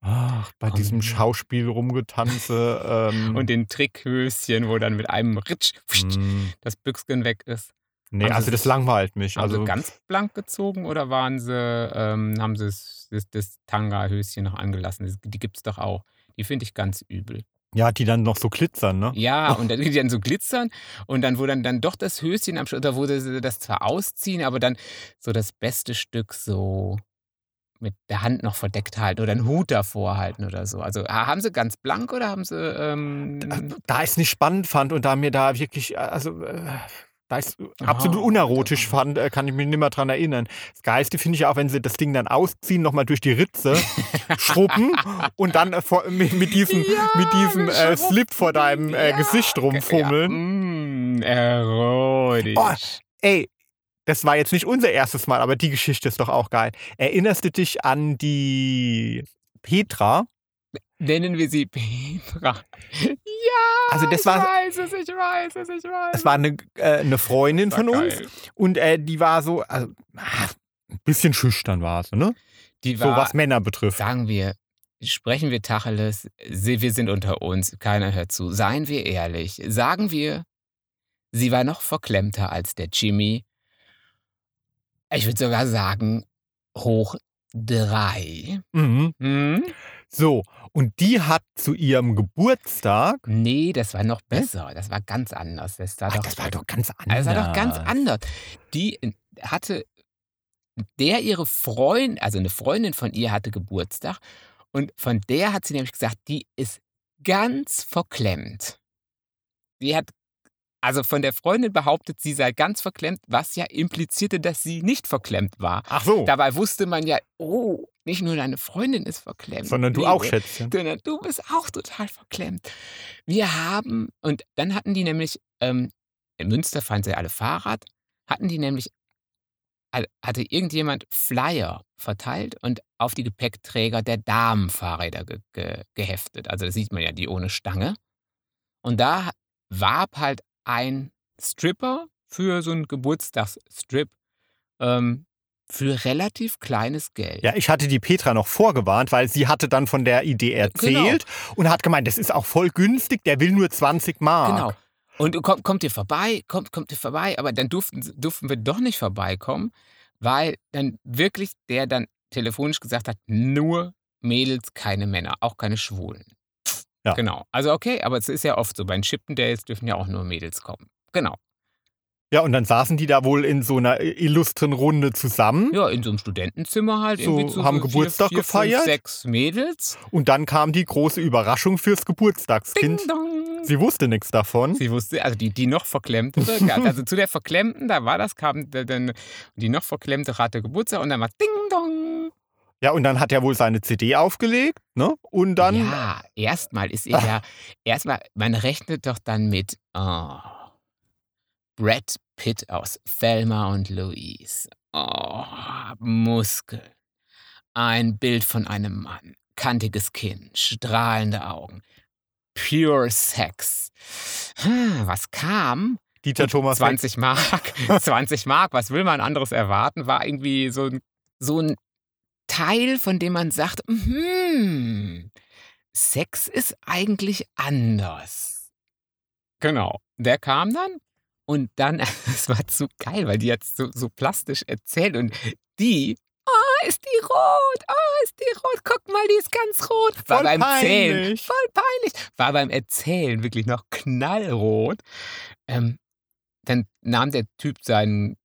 S2: ach, bei diesem
S1: Und-
S2: Schauspiel rumgetanze. Ähm,
S1: Und den Trickhöschen, wo dann mit einem Ritsch
S2: mm,
S1: das Büchsken weg ist.
S2: nee,
S1: Haben
S2: also das langweilt mich.
S1: Haben
S2: Also
S1: sie ganz blank gezogen oder waren sie, ähm, haben sie das, das, das Tanga-Höschen noch angelassen? Die gibt es doch auch. Die finde ich ganz übel.
S2: Ja, die dann noch so glitzern, ne?
S1: Ja, und dann, die dann so glitzern und dann, wo dann, dann doch das Höschen am Schluss, oder wo sie das zwar ausziehen, aber dann so das beste Stück so mit der Hand noch verdeckt halten oder einen Hut davor halten oder so. Also ha- haben sie ganz blank oder haben sie. Ähm,
S2: Da ich es nicht spannend fand und da mir da wirklich, äh, also äh, da ich es
S1: Ah,
S2: absolut unerotisch fand, äh, kann ich mich nicht mehr dran erinnern. Das Geilste finde ich auch, wenn sie das Ding dann ausziehen, nochmal durch die Ritze schrubben und dann äh, mit, mit diesem,
S1: Ja,
S2: mit diesem äh. Slip vor deinem äh,
S1: Ja,
S2: Gesicht rumfummeln.
S1: Ja, mm, erotisch.
S2: Oh, Ey, das war jetzt nicht unser erstes Mal, aber die Geschichte ist doch auch geil. Erinnerst du dich an die Petra?
S1: Nennen wir sie Petra. Ja,
S2: Also das
S1: ich
S2: war-
S1: weiß es, ich weiß es, ich weiß
S2: Es war eine, äh, eine Freundin von uns
S1: geil.
S2: und äh, die war so, also, ah, ein bisschen schüchtern war sie, ne?
S1: Die
S2: So
S1: war,
S2: was Männer betrifft.
S1: sagen wir, sprechen wir Tacheles, wir sind unter uns, keiner hört zu. Seien wir ehrlich, sagen wir, sie war noch verklemmter als der Jimmy. Ich würde sogar sagen, hoch drei.
S2: Mhm.
S1: Hm?
S2: So, und die hat zu ihrem Geburtstag.
S1: Nee, das war noch besser. Das war ganz anders. Das war,
S2: Ach,
S1: doch,
S2: das war doch ganz anders.
S1: das war doch ganz anders. Die äh, hatte, der ihre Freundin, also eine Freundin von ihr hatte Geburtstag und von der hat sie nämlich gesagt, die ist ganz verklemmt. Die hat, also von der Freundin behauptet, sie sei ganz verklemmt, was ja implizierte, dass sie nicht verklemmt war.
S2: Ach so,
S1: Dabei wusste man ja, oh, nicht nur deine Freundin ist verklemmt.
S2: sondern du
S1: nee,
S2: auch, Schätzchen.
S1: sondern du bist auch total verklemmt. Wir haben, und dann hatten die nämlich, ähm, in Münster fahren sie alle Fahrrad, hatten die nämlich, ha- hatte irgendjemand Flyer verteilt und auf die Gepäckträger der Damenfahrräder ge ge geheftet. Also da sieht man ja die ohne Stange. Und da warb halt ein Stripper für so einen Geburtstagsstrip ähm, für relativ kleines Geld.
S2: Ja, ich hatte die Petra noch vorgewarnt, weil sie hatte dann von der Idee erzählt und hat gemeint, das ist auch voll günstig, der will nur 20 Mark.
S1: Genau. Und kommt, kommt ihr vorbei, kommt, kommt ihr vorbei, aber dann durften, durften wir doch nicht vorbeikommen, weil dann wirklich der dann telefonisch gesagt hat, nur Mädels, keine Männer, auch keine Schwulen.
S2: Ja.
S1: Genau. Also okay, aber es ist ja oft so, bei den Chippendales dürfen ja auch nur Mädels kommen. Genau.
S2: Ja, und dann saßen die da wohl in so einer illustren Runde zusammen.
S1: Ja, in so einem Studentenzimmer halt.
S2: So,
S1: irgendwie zu
S2: haben
S1: vier,
S2: Geburtstag
S1: vier,
S2: gefeiert?
S1: Fünf, sechs Mädels.
S2: Und dann kam die große Überraschung fürs Geburtstagskind.
S1: Ding dong.
S2: Sie wusste nichts davon.
S1: Sie wusste, also die, die noch verklemmte, also zu der Verklemmten, da war das, kam dann die noch verklemmte hatte Geburtstag und dann war Ding Dong.
S2: Ja, und dann hat er wohl seine CD aufgelegt, ne? Und dann.
S1: ja, erstmal ist er ja, erstmal, man rechnet doch dann mit oh, Brad Pitt aus Thelma und Louise. Oh, Muskeln. Ein Bild von einem Mann. Kantiges Kinn, strahlende Augen. Pure Sex. Hm, Was kam?
S2: Dieter Thomas Heck.
S1: 20 Mark. 20 Mark, was will man anderes erwarten? War irgendwie so ein, so ein Teil, von dem man sagt, hm, Sex ist eigentlich anders. Genau. Der kam dann und dann, es war zu geil, weil die hat so, so plastisch erzählt und die, oh, ist die rot, oh, ist die rot, guck mal, die ist ganz rot. War
S2: Voll
S1: beim Zählen,
S2: peinlich.
S1: voll peinlich, war beim Erzählen wirklich noch knallrot. Ähm, dann nahm der Typ seinen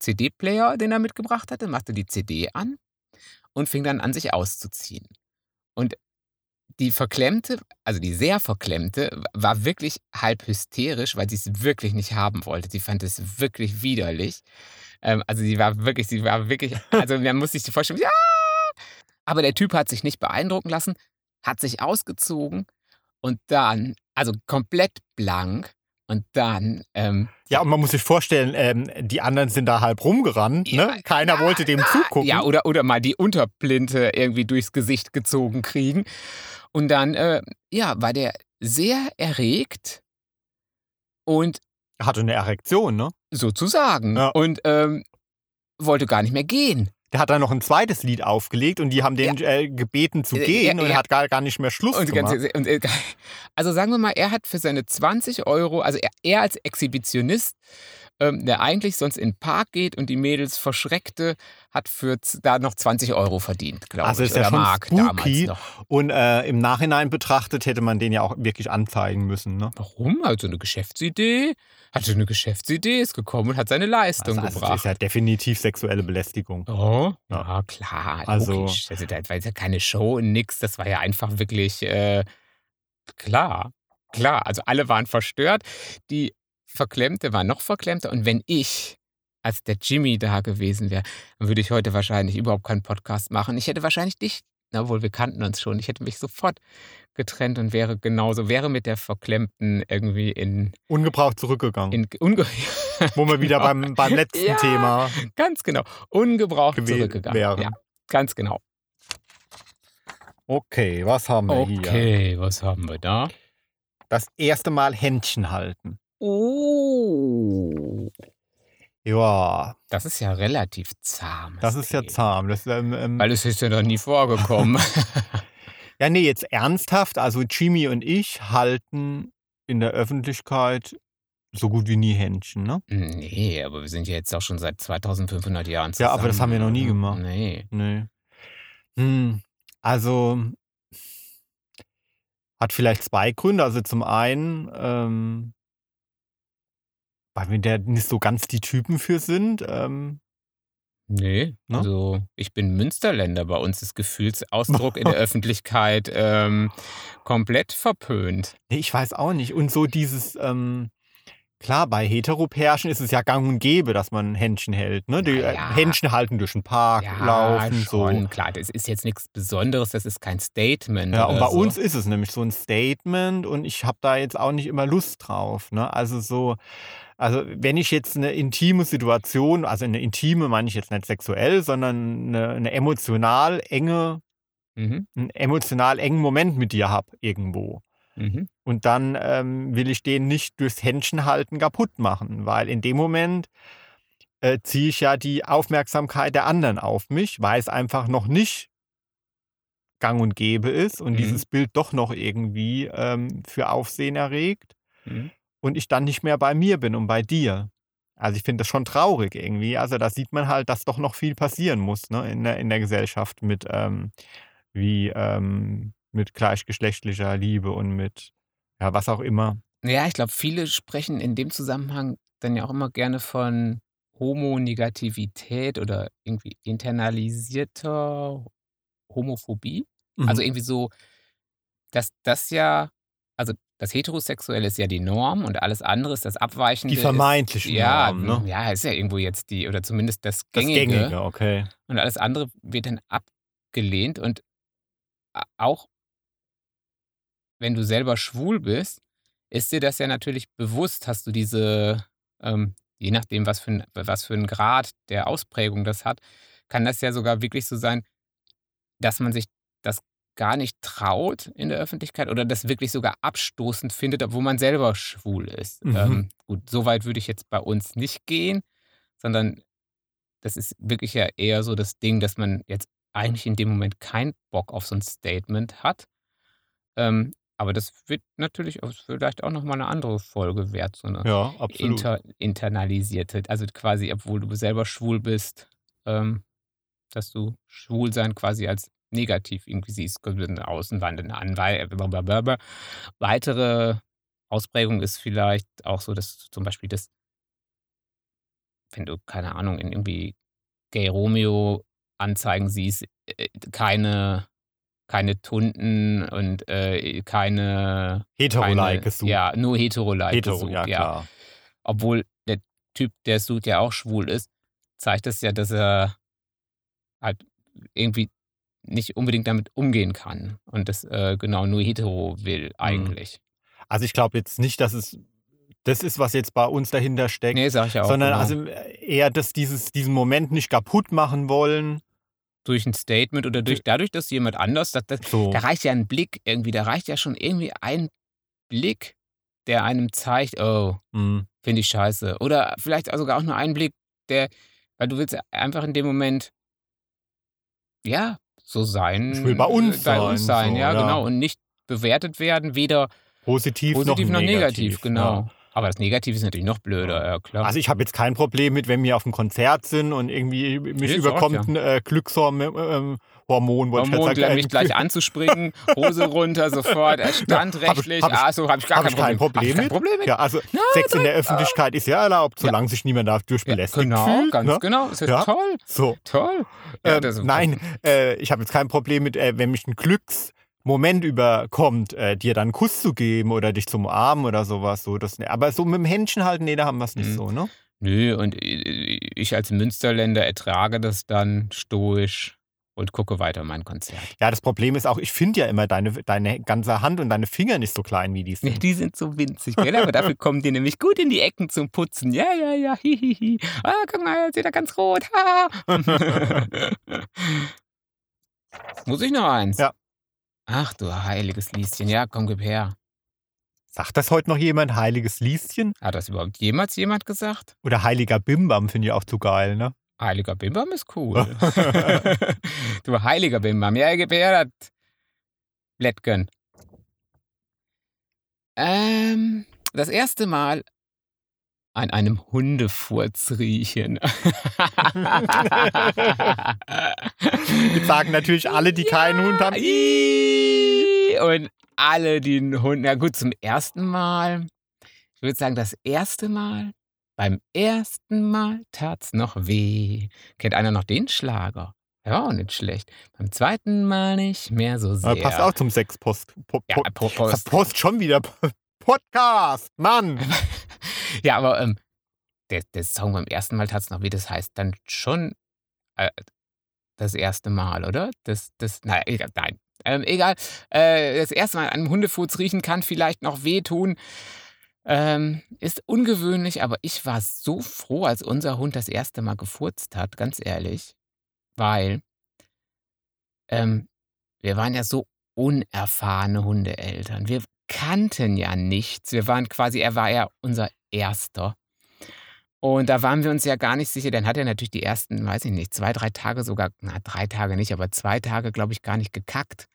S1: CD-Player, den er mitgebracht hatte, machte die CD an und fing dann an, sich auszuziehen. Und die Verklemmte, also die sehr Verklemmte, war wirklich halb hysterisch, weil sie es wirklich nicht haben wollte. Sie fand es wirklich widerlich. Ähm, also sie war wirklich, sie war wirklich, also man muss sich vorstellen, ja! Aber der Typ hat sich nicht beeindrucken lassen, hat sich ausgezogen und dann, also komplett blank und dann, ähm,
S2: Ja, und man muss sich vorstellen, ähm, die anderen sind da halb rumgerannt,
S1: Ja,
S2: ne? Keiner wollte dem zugucken.
S1: Ja, oder, oder mal die Unterplinte irgendwie durchs Gesicht gezogen kriegen. Und dann, äh, ja, war der sehr erregt und
S2: Hatte eine Erektion, ne?
S1: sozusagen.
S2: Ja.
S1: Und ähm, wollte gar nicht mehr gehen.
S2: Der hat dann noch ein zweites Lied aufgelegt und die haben den äh, gebeten zu
S1: Äh,
S2: gehen
S1: ja,
S2: und
S1: ja.
S2: er hat gar, gar nicht mehr Schluss
S1: Und,
S2: gemacht.
S1: ganze, und, äh, also sagen wir mal, er hat für seine 20 Euro, also er, er als Exhibitionist, ähm, der eigentlich sonst in den Park geht und die Mädels verschreckte, hat für da noch 20 Euro verdient, glaube
S2: Also
S1: ich.
S2: ist ja schon
S1: Mark
S2: spooky.
S1: damals noch.
S2: Und äh, im Nachhinein betrachtet hätte man den ja auch wirklich anzeigen müssen. Ne?
S1: Warum? Also eine Geschäftsidee, hatte eine Geschäftsidee, ist gekommen und hat seine Leistung
S2: Also, also das
S1: gebracht.
S2: ist ja definitiv sexuelle Belästigung.
S1: Oh,
S2: Ja.
S1: ja, klar.
S2: Also-
S1: logisch. Also, das war ja keine Show und nix. Das war ja einfach wirklich äh, klar. Klar. Also, alle waren verstört. Die Verklemmte war noch verklemmter. Und wenn ich als der Jimmy da gewesen wäre, dann würde ich heute wahrscheinlich überhaupt keinen Podcast machen. Ich hätte wahrscheinlich dich, na wohl, wir kannten uns schon. Ich hätte mich sofort getrennt und wäre genauso, wäre mit der Verklemmten irgendwie in,
S2: Ungebraucht zurückgegangen.
S1: in unge
S2: wo wir wieder beim, beim letzten
S1: Ja.
S2: Thema
S1: ganz genau, ungebraucht zurückgegangen.
S2: wären.
S1: Ja, ganz genau.
S2: Okay, was haben wir hier?
S1: Okay, was haben wir da?
S2: Das erste Mal Händchen halten.
S1: Oh.
S2: Ja,
S1: Das ist ja relativ zahm.
S2: das ist ja zahm. Das, ähm, ähm,
S1: Weil es ist ja noch nie vorgekommen.
S2: ja, nee, jetzt ernsthaft. Also Jimmy und ich halten in der Öffentlichkeit so gut wie nie Händchen, ne?
S1: nee, aber wir sind ja jetzt auch schon seit 2500 Jahren zusammen.
S2: Ja, aber das haben wir noch nie gemacht.
S1: Nee.
S2: Nee. Hm, also hat vielleicht zwei Gründe. Also zum einen, ähm, weil wir da nicht so ganz die Typen für sind. Ähm,
S1: Nee,
S2: Ne?
S1: also ich bin Münsterländer. Bei uns ist Gefühlsausdruck in der Öffentlichkeit ähm, komplett verpönt.
S2: nee, ich weiß auch nicht. Und so dieses, ähm, klar, bei Heteropärchen ist es ja gang und gäbe, dass man Händchen hält. Ne? Die äh,
S1: ja.
S2: Händchen halten durch den Park,
S1: Ja,
S2: laufen,
S1: schon,
S2: so.
S1: klar. Das ist jetzt nichts Besonderes, das ist kein Statement.
S2: Ja, und bei
S1: so.
S2: uns ist es nämlich so ein Statement und ich habe da jetzt auch nicht immer Lust drauf. Ne? Also so, also wenn ich jetzt eine intime Situation, also eine intime meine ich jetzt nicht sexuell, sondern eine, eine emotional enge,
S1: Mhm,
S2: einen emotional engen Moment mit dir habe irgendwo.
S1: mhm.
S2: Und dann ähm, will ich den nicht durchs Händchen halten kaputt machen, weil in dem Moment äh, ziehe ich ja die Aufmerksamkeit der anderen auf mich, weil es einfach noch nicht gang und gäbe ist und
S1: Mhm.
S2: dieses Bild doch noch irgendwie ähm, für Aufsehen erregt
S1: Mhm.
S2: Und ich dann nicht mehr bei mir bin und bei dir. Also ich finde das schon traurig irgendwie. Also da sieht man halt, dass doch noch viel passieren muss ne, in, der, in der Gesellschaft mit, ähm, wie, ähm, mit gleichgeschlechtlicher Liebe und mit ja, was auch immer.
S1: Ja, ich glaube, viele sprechen in dem Zusammenhang dann ja auch immer gerne von Homonegativität oder irgendwie internalisierter Homophobie. Also
S2: Mhm.
S1: irgendwie so, dass das ja, also das Heterosexuelle ist ja die Norm und alles andere ist das Abweichende.
S2: die vermeintlichen
S1: ist, ja,
S2: Normen, ne?
S1: ja, ist ja irgendwo jetzt die, oder zumindest das
S2: Das
S1: Gängige.
S2: Gängige, okay.
S1: Und alles andere wird dann abgelehnt. Und auch wenn du selber schwul bist, ist dir das ja natürlich bewusst, hast du diese, ähm, je nachdem, was für, ein, was für einen Grad der Ausprägung das hat, kann das ja sogar wirklich so sein, dass man sich gar nicht traut in der Öffentlichkeit oder das wirklich sogar abstoßend findet, obwohl man selber schwul ist.
S2: Mhm.
S1: Ähm, gut, so weit würde ich jetzt bei uns nicht gehen, sondern das ist wirklich ja eher so das Ding, dass man jetzt eigentlich in dem Moment keinen Bock auf so ein Statement hat. Ähm, aber das wird natürlich vielleicht auch nochmal eine andere Folge wert, so eine
S2: Ja,
S1: inter, internalisierte, also quasi, obwohl du selber schwul bist, ähm, dass du Schwulsein quasi als negativ irgendwie siehst, eine außenwandernde Anwei blablabla. Weitere Ausprägung ist vielleicht auch so, dass zum Beispiel das, wenn du, keine Ahnung, in irgendwie Gay Romeo Anzeigen siehst, äh, keine, keine Tunden und äh, keine,
S2: Hetero-like gesucht.
S1: ja, nur hetero-like
S2: Hetero,
S1: gesucht,
S2: ja
S1: ja.
S2: klar.
S1: Obwohl der Typ, der es sucht, ja auch schwul ist, zeigt das ja, dass er halt irgendwie nicht unbedingt damit umgehen kann und das äh, genau nur hetero will
S2: Mhm.
S1: eigentlich.
S2: Also ich glaube jetzt nicht, dass es das ist, was jetzt bei uns dahinter steckt,
S1: Nee, sag ich auch.
S2: sondern
S1: genau.
S2: also eher, dass dieses, diesen Moment nicht kaputt machen wollen.
S1: durch ein Statement oder durch dadurch, dass jemand anders, das, das,
S2: So.
S1: da reicht ja ein Blick irgendwie, da reicht ja schon irgendwie ein Blick, der einem zeigt, oh,
S2: Mhm.
S1: finde ich scheiße. Oder vielleicht sogar auch nur ein Blick, der, weil du willst einfach in dem Moment, ja, so sein.
S2: Ich will bei uns
S1: äh, bei uns
S2: sein,
S1: sein,
S2: so,
S1: ja,
S2: ja.
S1: genau. Und nicht bewertet werden, weder
S2: Positiv,
S1: positiv
S2: noch,
S1: noch negativ,
S2: negativ
S1: genau.
S2: Ja.
S1: Aber das Negative ist natürlich noch blöder, ja klar.
S2: Also ich habe jetzt kein Problem mit, wenn wir auf einem Konzert sind und irgendwie mich
S1: Nee,
S2: überkommt
S1: sag
S2: ein äh, Glückshormon, ähm, Hormon, wollte ich
S1: Hormon,
S2: jetzt sagen.
S1: mich
S2: äh,
S1: gleich anzuspringen, Hose runter, sofort, äh, standrechtlich.
S2: hab ich-
S1: ah, so habe ich gar
S2: Habe
S1: kein
S2: ich kein
S1: Problem. Hab ich kein. Problem mit.
S2: Ja, also Sex in der Öffentlichkeit ist ja erlaubt, solange sich niemand dadurch
S1: Ja,
S2: belästigt
S1: genau,
S2: fühlt.
S1: ganz
S2: ne?
S1: genau. Ist das
S2: Ja.
S1: toll?
S2: So.
S1: Toll. Ja,
S2: Ähm, nein, äh, ich habe jetzt kein Problem mit, äh, wenn mich ein Glücksmoment überkommt, äh, dir dann einen Kuss zu geben oder dich zum Umarmen oder sowas. So, das, aber so mit dem Händchen halten, nee, da haben wir es nicht
S1: Mhm.
S2: so, ne?
S1: Nö, und ich als Münsterländer ertrage das dann stoisch und gucke weiter mein Konzert.
S2: Ja, das Problem ist auch, ich finde ja immer deine, deine ganze Hand und deine Finger nicht so klein, wie die
S1: Ja,
S2: sind.
S1: die sind so winzig, gell? Aber dafür kommen die nämlich gut in die Ecken zum Putzen. Ja, ja, ja, hihihi. Ah, guck mal, jetzt ist er ganz rot. Ha. Muss ich noch eins?
S2: Ja.
S1: Ach du heiliges Lieschen. Ja, komm, gib her.
S2: Sagt das heute noch jemand? Heiliges Lieschen?
S1: Hat das überhaupt jemals jemand gesagt?
S2: Oder heiliger Bimbam finde ich auch zu geil, ne?
S1: Heiliger Bimbam ist cool. du heiliger Bimbam. Ja, gib her das Blättgen. Ähm, das erste Mal an einem Hundefurz riechen.
S2: Jetzt sagen natürlich alle, die keinen Hund haben.
S1: Und alle, die einen Hund. Na gut, zum ersten Mal. Ich würde sagen, das erste Mal. Beim ersten Mal tat's noch weh. Kennt einer noch den Schlager? War auch nicht schlecht. Beim zweiten Mal nicht mehr so sehr.
S2: Aber passt auch zum Sexpost. Po,
S1: Ja,
S2: po,
S1: Post.
S2: Post schon wieder. Podcast, Mann.
S1: Ja, aber ähm, der, der Song beim ersten Mal tat's noch weh. Das heißt dann schon äh, das erste Mal, oder? Das, das, naja, egal, nein. Ähm, egal. Äh, das erste Mal an einem Hundefuß riechen kann vielleicht noch wehtun. Ähm, ist ungewöhnlich, aber ich war so froh, als unser Hund das erste Mal gefurzt hat, ganz ehrlich. Weil ähm, wir waren ja so unerfahrene Hundeeltern. Wir kannten ja nichts. Wir waren quasi, er war ja unser Erster. Und da waren wir uns ja gar nicht sicher. Dann hat er natürlich die ersten, weiß ich nicht, zwei, drei Tage sogar, na, drei Tage nicht, aber zwei Tage, glaube ich, gar nicht gekackt,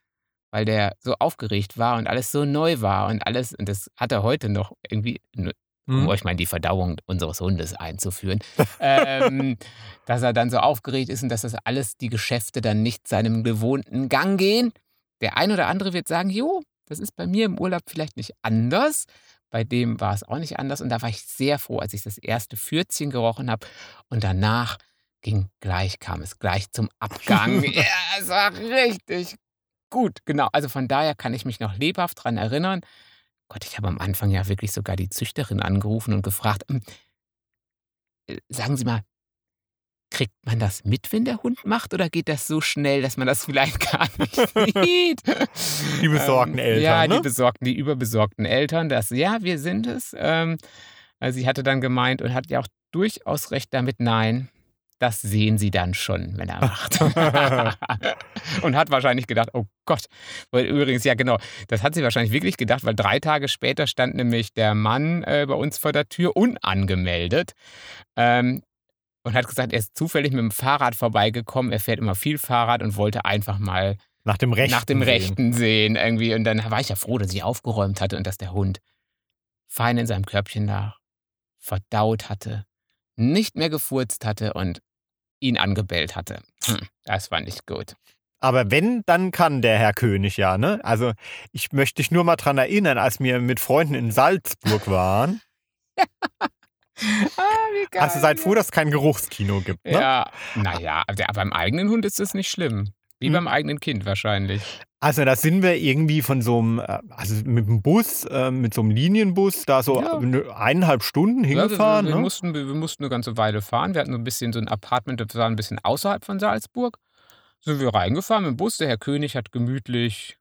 S1: weil der so aufgeregt war und alles so neu war und alles, und das hat er heute noch irgendwie, um
S2: Mhm.
S1: euch mal in die Verdauung unseres Hundes einzuführen, ähm, dass er dann so aufgeregt ist und dass das alles, die Geschäfte dann nicht seinem gewohnten Gang gehen. Der ein oder andere wird sagen, jo, das ist bei mir im Urlaub vielleicht nicht anders. Bei dem war es auch nicht anders. Und da war ich sehr froh, als ich das erste Fürzchen gerochen habe. Und danach ging gleich, kam es gleich zum Abgang. ja, es war richtig gut. Genau. Also von daher kann ich mich noch lebhaft dran erinnern. Gott, ich habe am Anfang ja wirklich sogar die Züchterin angerufen und gefragt, "Ähm, äh, sagen Sie mal, kriegt man das mit, wenn der Hund macht, oder geht das so schnell, dass man das vielleicht gar nicht sieht?
S2: Die besorgten
S1: ähm,
S2: Eltern,
S1: Ja,
S2: ne?
S1: die besorgten, die überbesorgten Eltern, das, ja, wir sind es. Ähm, also sie hatte dann gemeint und hat ja auch durchaus recht damit, nein, das sehen sie dann schon, wenn er macht. und hat wahrscheinlich gedacht, oh Gott. Weil übrigens, ja genau, das hat sie wahrscheinlich wirklich gedacht, weil drei Tage später stand nämlich der Mann äh, bei uns vor der Tür unangemeldet. Ähm, und hat gesagt, er ist zufällig mit dem Fahrrad vorbeigekommen. Er fährt immer viel Fahrrad und wollte einfach mal
S2: Nach dem Rechten.
S1: nach dem
S2: sehen.
S1: Rechten sehen irgendwie. Und dann war ich ja froh, dass ich aufgeräumt hatte und dass der Hund fein in seinem Körbchen lag, verdaut hatte, nicht mehr gefurzt hatte und ihn angebellt hatte. Hm, das fand ich gut.
S2: Aber wenn, dann kann der Herr König ja, ne? Also ich möchte dich nur mal dran erinnern, als wir mit Freunden in Salzburg waren.
S1: Ah, wie geil.
S2: Also seid froh, dass es kein Geruchskino gibt, ne?
S1: Ja, naja, aber beim eigenen Hund ist das nicht schlimm. Wie
S2: Hm.
S1: beim eigenen Kind wahrscheinlich.
S2: Also da sind wir irgendwie von so einem, äh, also mit dem Bus, äh, mit so einem Linienbus, da so
S1: Ja.
S2: eine- eineinhalb Stunden
S1: Ja, wir,
S2: hingefahren.
S1: wir, wir,
S2: ne?
S1: mussten, wir, wir mussten eine ganze Weile fahren. Wir hatten so ein bisschen so ein Apartment, das war ein bisschen außerhalb von Salzburg. Sind wir reingefahren mit dem Bus. Der Herr König hat gemütlich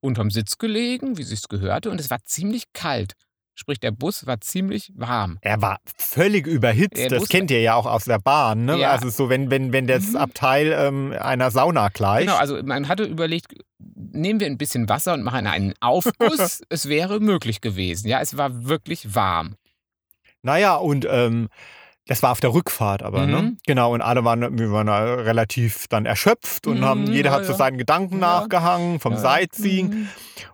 S1: unterm Sitz gelegen, wie sich's gehörte. Und es war ziemlich kalt. Sprich, der Bus war ziemlich warm.
S2: Er war völlig überhitzt.
S1: Der
S2: das
S1: Bus-
S2: kennt ihr ja auch aus der Bahn. Ne?
S1: Ja.
S2: Also so, wenn, wenn, wenn das
S1: Mhm.
S2: Abteil ähm, einer Sauna gleicht.
S1: Genau, also man hatte überlegt, nehmen wir ein bisschen Wasser und machen einen Aufguss. es wäre möglich gewesen. Ja, es war wirklich warm.
S2: Naja, und ähm, Das war auf der Rückfahrt aber, ne?
S1: Mhm.
S2: Genau, und alle waren, wir waren relativ dann erschöpft und
S1: Mhm,
S2: haben, jeder
S1: ja,
S2: hat so seinen Gedanken
S1: Ja.
S2: nachgehangen vom
S1: Ja.
S2: Sightseeing.
S1: Mhm.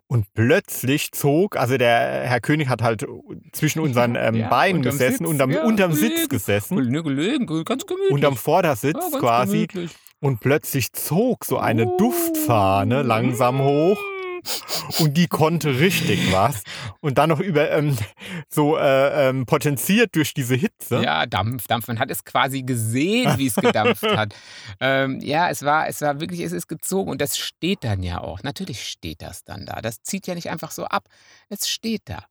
S2: Und plötzlich zog, also der Herr König hat halt zwischen unseren ähm, Beinen
S1: unterm
S2: gesessen,
S1: Sitz,
S2: unterm, unterm Sitz gesessen,
S1: Ne, gelegen, ganz gemütlich.
S2: unterm Vordersitz quasi.
S1: gemütlich.
S2: Und plötzlich zog so eine
S1: Oh.
S2: Duftfahne langsam hoch. Und die konnte richtig was. Und dann noch über ähm, so äh, ähm, potenziert durch diese Hitze.
S1: Ja, Dampf, Dampf. Man hat es quasi gesehen, wie es gedampft hat. Ähm, ja, es war, es war wirklich, es ist gezogen und das steht dann ja auch. Natürlich steht das dann da. Das zieht ja nicht einfach so ab. Es steht da.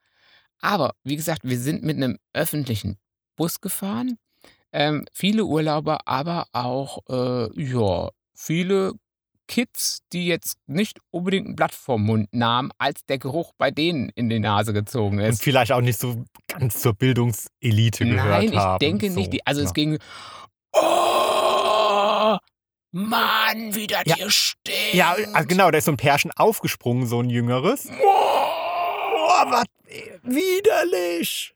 S1: Aber wie gesagt, wir sind mit einem öffentlichen Bus gefahren. Ähm, viele Urlauber, aber auch äh, ja, viele Kids, die jetzt nicht unbedingt ein Blatt vom Mund nahmen, als der Geruch bei denen in die Nase gezogen
S2: Und
S1: ist.
S2: vielleicht auch nicht so ganz zur Bildungselite gehört
S1: Nein, ich
S2: haben.
S1: denke
S2: so,
S1: nicht. Die, also
S2: ja.
S1: es ging. Oh, Mann, wie das
S2: Ja.
S1: hier steht.
S2: Ja, also genau, da ist so ein Pärchen aufgesprungen, so ein jüngeres. Oh, was widerlich.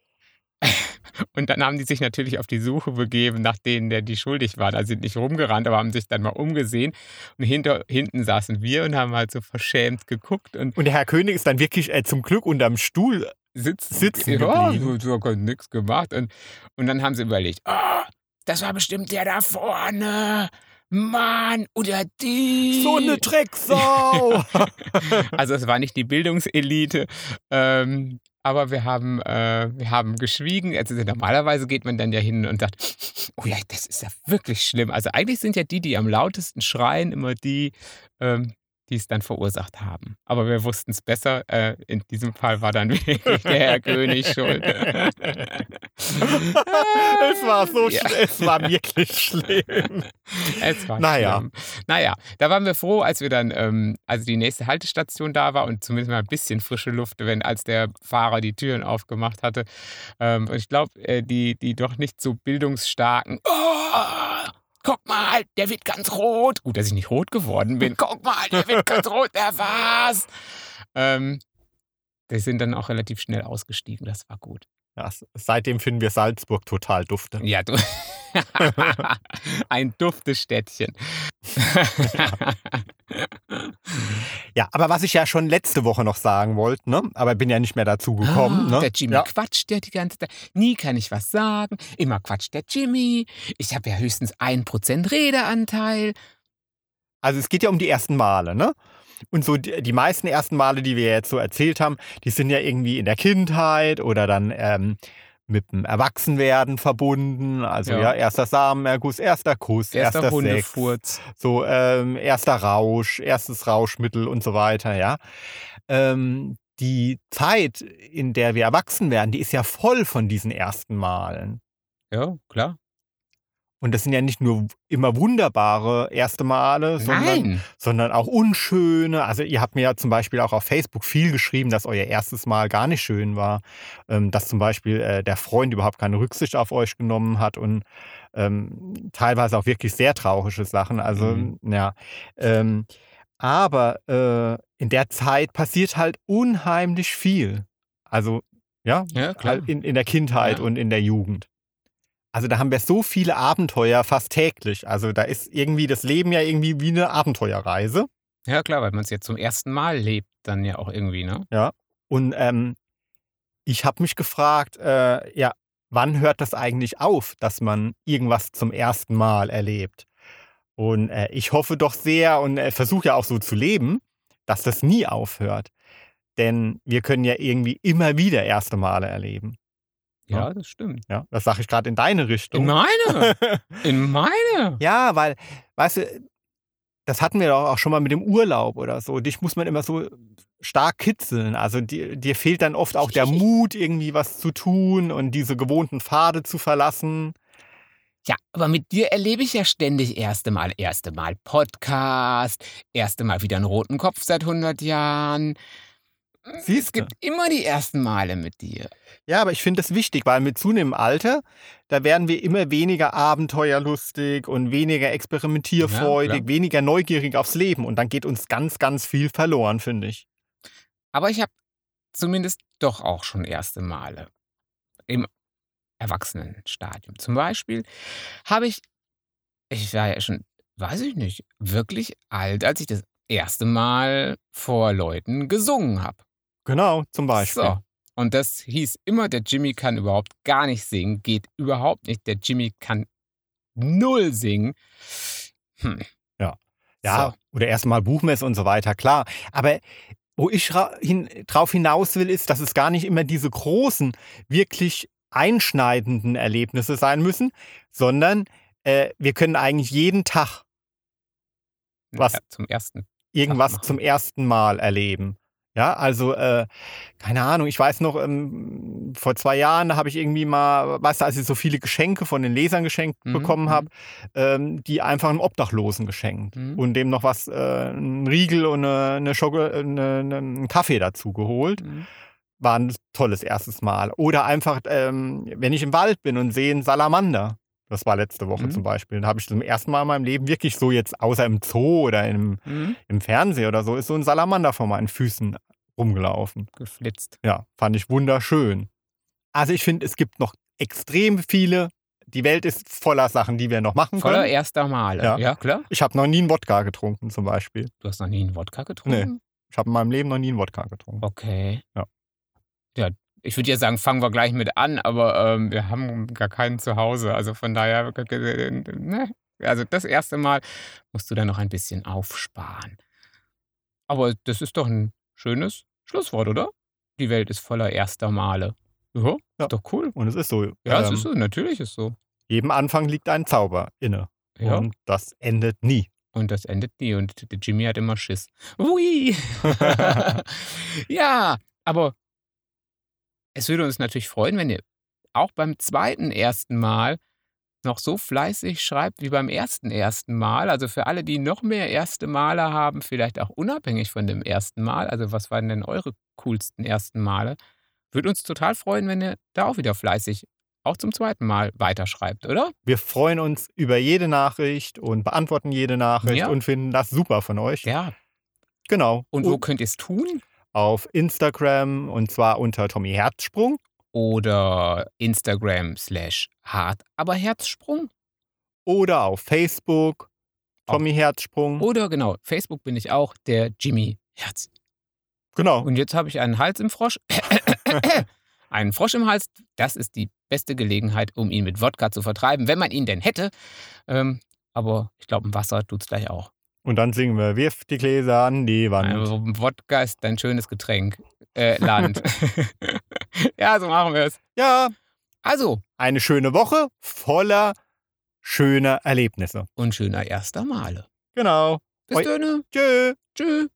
S1: Und dann haben die sich natürlich auf die Suche begeben nach denen, der die schuldig waren. Also sind nicht rumgerannt, aber haben sich dann mal umgesehen. Und hinter, hinten saßen wir und haben halt so verschämt geguckt und
S2: Und der Herr König ist dann wirklich äh, zum Glück unterm Stuhl.
S1: sitzen,
S2: Sitzen
S1: ja,
S2: geblieben.
S1: so, so nichts gemacht. Und, und dann haben sie überlegt, ah, das war bestimmt der da vorne. Mann, oder die.
S2: So eine Drecksau.
S1: Also es war nicht die Bildungselite, ähm, aber wir haben, äh, wir haben geschwiegen. Also normalerweise geht man dann ja hin und sagt, oh ja, das ist ja wirklich schlimm. Also eigentlich sind ja die, die am lautesten schreien, immer die, ähm, die es dann verursacht haben. Aber wir wussten es besser. Äh, in diesem Fall war dann wirklich der Herr König schuld.
S2: es war so
S1: Ja.
S2: sch- es war wirklich schlimm.
S1: Es war
S2: Naja.
S1: schlimm. Naja, da waren wir froh, als wir dann, ähm, also die nächste Haltestation da war und zumindest mal ein bisschen frische Luft, wenn als der Fahrer die Türen aufgemacht hatte. Ähm, und ich glaube, äh, die, die doch nicht so bildungsstarken, oh, guck mal, der wird ganz rot. Gut, dass ich nicht rot geworden bin. Guck mal, der wird ganz rot, der war's. Ähm, die sind dann auch relativ schnell ausgestiegen, das war gut.
S2: Ja, seitdem finden wir Salzburg total dufte.
S1: Ja, du. Ein duftes Städtchen.
S2: Ja, aber was ich ja schon letzte Woche noch sagen wollte, ne? aber bin ja nicht mehr dazu gekommen.
S1: Ah,
S2: ne?
S1: Der Jimmy
S2: ja.
S1: quatscht ja die ganze Zeit. Nie kann ich was sagen. Immer quatscht der Jimmy. Ich habe ja höchstens 1% Redeanteil.
S2: Also es geht ja um die ersten Male, ne? Und so die, die meisten ersten Male, die wir jetzt so erzählt haben, die sind ja irgendwie in der Kindheit oder dann ähm, mit dem Erwachsenwerden verbunden. Also ja,
S1: Ja.
S2: erster Samenerguss, erster Kuss,
S1: Erster
S2: erster Sex,
S1: Hundefurz.
S2: so ähm, erster Rausch, erstes Rauschmittel und so weiter, ja. Ähm, die Zeit, in der wir erwachsen werden, die ist ja voll von diesen ersten Malen.
S1: Ja, klar.
S2: Und das sind ja nicht nur immer wunderbare erste Male, sondern sondern auch unschöne. Also ihr habt mir ja zum Beispiel auch auf Facebook viel geschrieben, dass euer erstes Mal gar nicht schön war, ähm, dass zum Beispiel äh, der Freund überhaupt keine Rücksicht auf euch genommen hat und ähm, teilweise auch wirklich sehr traurige Sachen. Also
S1: Mhm.
S2: ja, ähm, aber äh, in der Zeit passiert halt unheimlich viel. Also ja,
S1: Ja, klar.
S2: halt in, in der Kindheit
S1: Ja.
S2: und in der Jugend. Also da haben wir so viele Abenteuer fast täglich. Also da ist irgendwie das Leben ja irgendwie wie eine Abenteuerreise.
S1: Ja, klar, weil man es jetzt zum ersten Mal lebt, dann ja auch irgendwie, ne?
S2: Und ähm, ich habe mich gefragt, äh, ja, wann hört das eigentlich auf, dass man irgendwas zum ersten Mal erlebt? Und äh, ich hoffe doch sehr und äh, versuche ja auch so zu leben, dass das nie aufhört. Denn wir können ja irgendwie immer wieder erste Male erleben.
S1: Ja, das stimmt.
S2: Ja, das sage ich gerade in deine
S1: In
S2: Richtung.
S1: meine. In meine.
S2: Ja, weil, weißt du, das hatten wir doch auch schon mal mit dem Urlaub oder so. Dich muss man immer so stark kitzeln. Also dir, dir fehlt dann oft auch der Mut, irgendwie was zu tun und diese gewohnten Pfade zu verlassen.
S1: Ja, aber mit dir erlebe ich ja ständig erste Mal. Erste Mal Podcast, erste Mal wieder einen roten Kopf seit 100 Jahren. Es
S2: Siehste.
S1: gibt immer die ersten Male mit dir.
S2: Ja, aber ich finde das wichtig, weil mit zunehmendem Alter, da werden wir immer weniger abenteuerlustig und weniger experimentierfreudig,
S1: Ja,
S2: weniger neugierig aufs Leben. Und dann geht uns ganz, ganz viel verloren, finde ich.
S1: Aber ich habe zumindest doch auch schon erste Male. Im Erwachsenenstadium. Zum Beispiel habe ich, ich war ja schon, weiß ich nicht, wirklich alt, als ich das erste Mal vor Leuten gesungen habe.
S2: Genau, zum Beispiel.
S1: So. Und das hieß immer, der Jimmy kann überhaupt gar nicht singen, geht überhaupt nicht. Der Jimmy kann null singen. Hm.
S2: Ja,
S1: So.
S2: oder erstmal Buchmesse und so weiter, klar. Aber wo ich hin, drauf hinaus will, ist, dass es gar nicht immer diese großen, wirklich einschneidenden Erlebnisse sein müssen, sondern äh, wir können eigentlich jeden Tag Was?
S1: Ja, zum ersten.
S2: irgendwas zum ersten Mal erleben. Ja, also, äh, keine Ahnung, ich weiß noch, ähm, vor zwei Jahren, habe ich irgendwie mal, weißt du, als ich so viele Geschenke von den Lesern geschenkt
S1: Mhm,
S2: bekommen
S1: mhm.
S2: habe, ähm, die einfach einem Obdachlosen geschenkt
S1: Mhm.
S2: und dem noch was, äh, einen Riegel und eine, eine Schoko, eine, eine, einen Kaffee dazu geholt.
S1: Mhm.
S2: War ein tolles erstes Mal. Oder einfach, ähm, wenn ich im Wald bin und sehe einen Salamander. Das war letzte Woche
S1: Mhm.
S2: zum Beispiel. Da habe ich zum ersten Mal in meinem Leben wirklich so jetzt, außer im Zoo oder im,
S1: Mhm.
S2: im Fernsehen oder so, ist so ein Salamander vor meinen Füßen rumgelaufen.
S1: Geflitzt.
S2: Ja, fand ich wunderschön. Also ich finde, es gibt noch extrem viele. Die Welt ist voller Sachen, die wir noch machen
S1: Voller
S2: können.
S1: erster Male.
S2: Ja.
S1: Ja, klar.
S2: Ich habe noch nie einen Wodka getrunken zum Beispiel.
S1: Du hast noch nie einen Wodka getrunken?
S2: Ich habe in meinem Leben noch nie einen Wodka getrunken.
S1: Okay.
S2: Ja.
S1: Ja, ich würde ja sagen, fangen wir gleich mit an, aber ähm, wir haben gar keinen zu Hause. Also von daher, ne? also das erste Mal musst du dann noch ein bisschen aufsparen. Aber das ist doch ein schönes Schlusswort, oder? Die Welt ist voller erster Male. Ja,
S2: Ja.
S1: ist doch cool.
S2: Und es ist so.
S1: Ja, es
S2: ähm,
S1: ist so, natürlich ist so.
S2: Jedem Anfang liegt ein Zauber inne.
S1: Ja.
S2: Und das endet nie.
S1: Und das endet nie. Und Jimmy hat immer Schiss. Ui! ja, aber es würde uns natürlich freuen, wenn ihr auch beim zweiten ersten Mal noch so fleißig schreibt wie beim ersten ersten Mal. Also für alle, die noch mehr erste Male haben, vielleicht auch unabhängig von dem ersten Mal. Also was waren denn eure coolsten ersten Male? Würde uns total freuen, wenn ihr da auch wieder fleißig auch zum zweiten Mal weiterschreibt, oder?
S2: Wir freuen uns über jede Nachricht und beantworten jede Nachricht
S1: Ja.
S2: und finden das super von euch.
S1: Ja.
S2: Genau.
S1: Und wo könnt ihr es tun?
S2: auf Instagram und zwar unter Tommy Herzsprung.
S1: Oder Instagram slash hart, aber Herzsprung.
S2: oder auf Facebook Tommy Herzsprung.
S1: Oder genau, Facebook bin ich auch, der Jimmy Herz.
S2: Genau.
S1: Und jetzt habe ich einen Hals im Frosch. einen Frosch im Hals. Das ist die beste Gelegenheit, um ihn mit Wodka zu vertreiben, wenn man ihn denn hätte. Ähm, aber ich glaube, im Wasser tut es gleich auch.
S2: Und dann singen wir Wirf die Gläser an die Wand.
S1: Also, Wodka ist ein schönes Getränk. Äh, Land. ja, so machen wir es.
S2: Ja,
S1: Also,
S2: eine schöne Woche voller schöner Erlebnisse.
S1: und schöner erster Male.
S2: Genau.
S1: Bis dann.
S2: Tschö.
S1: Tschüss.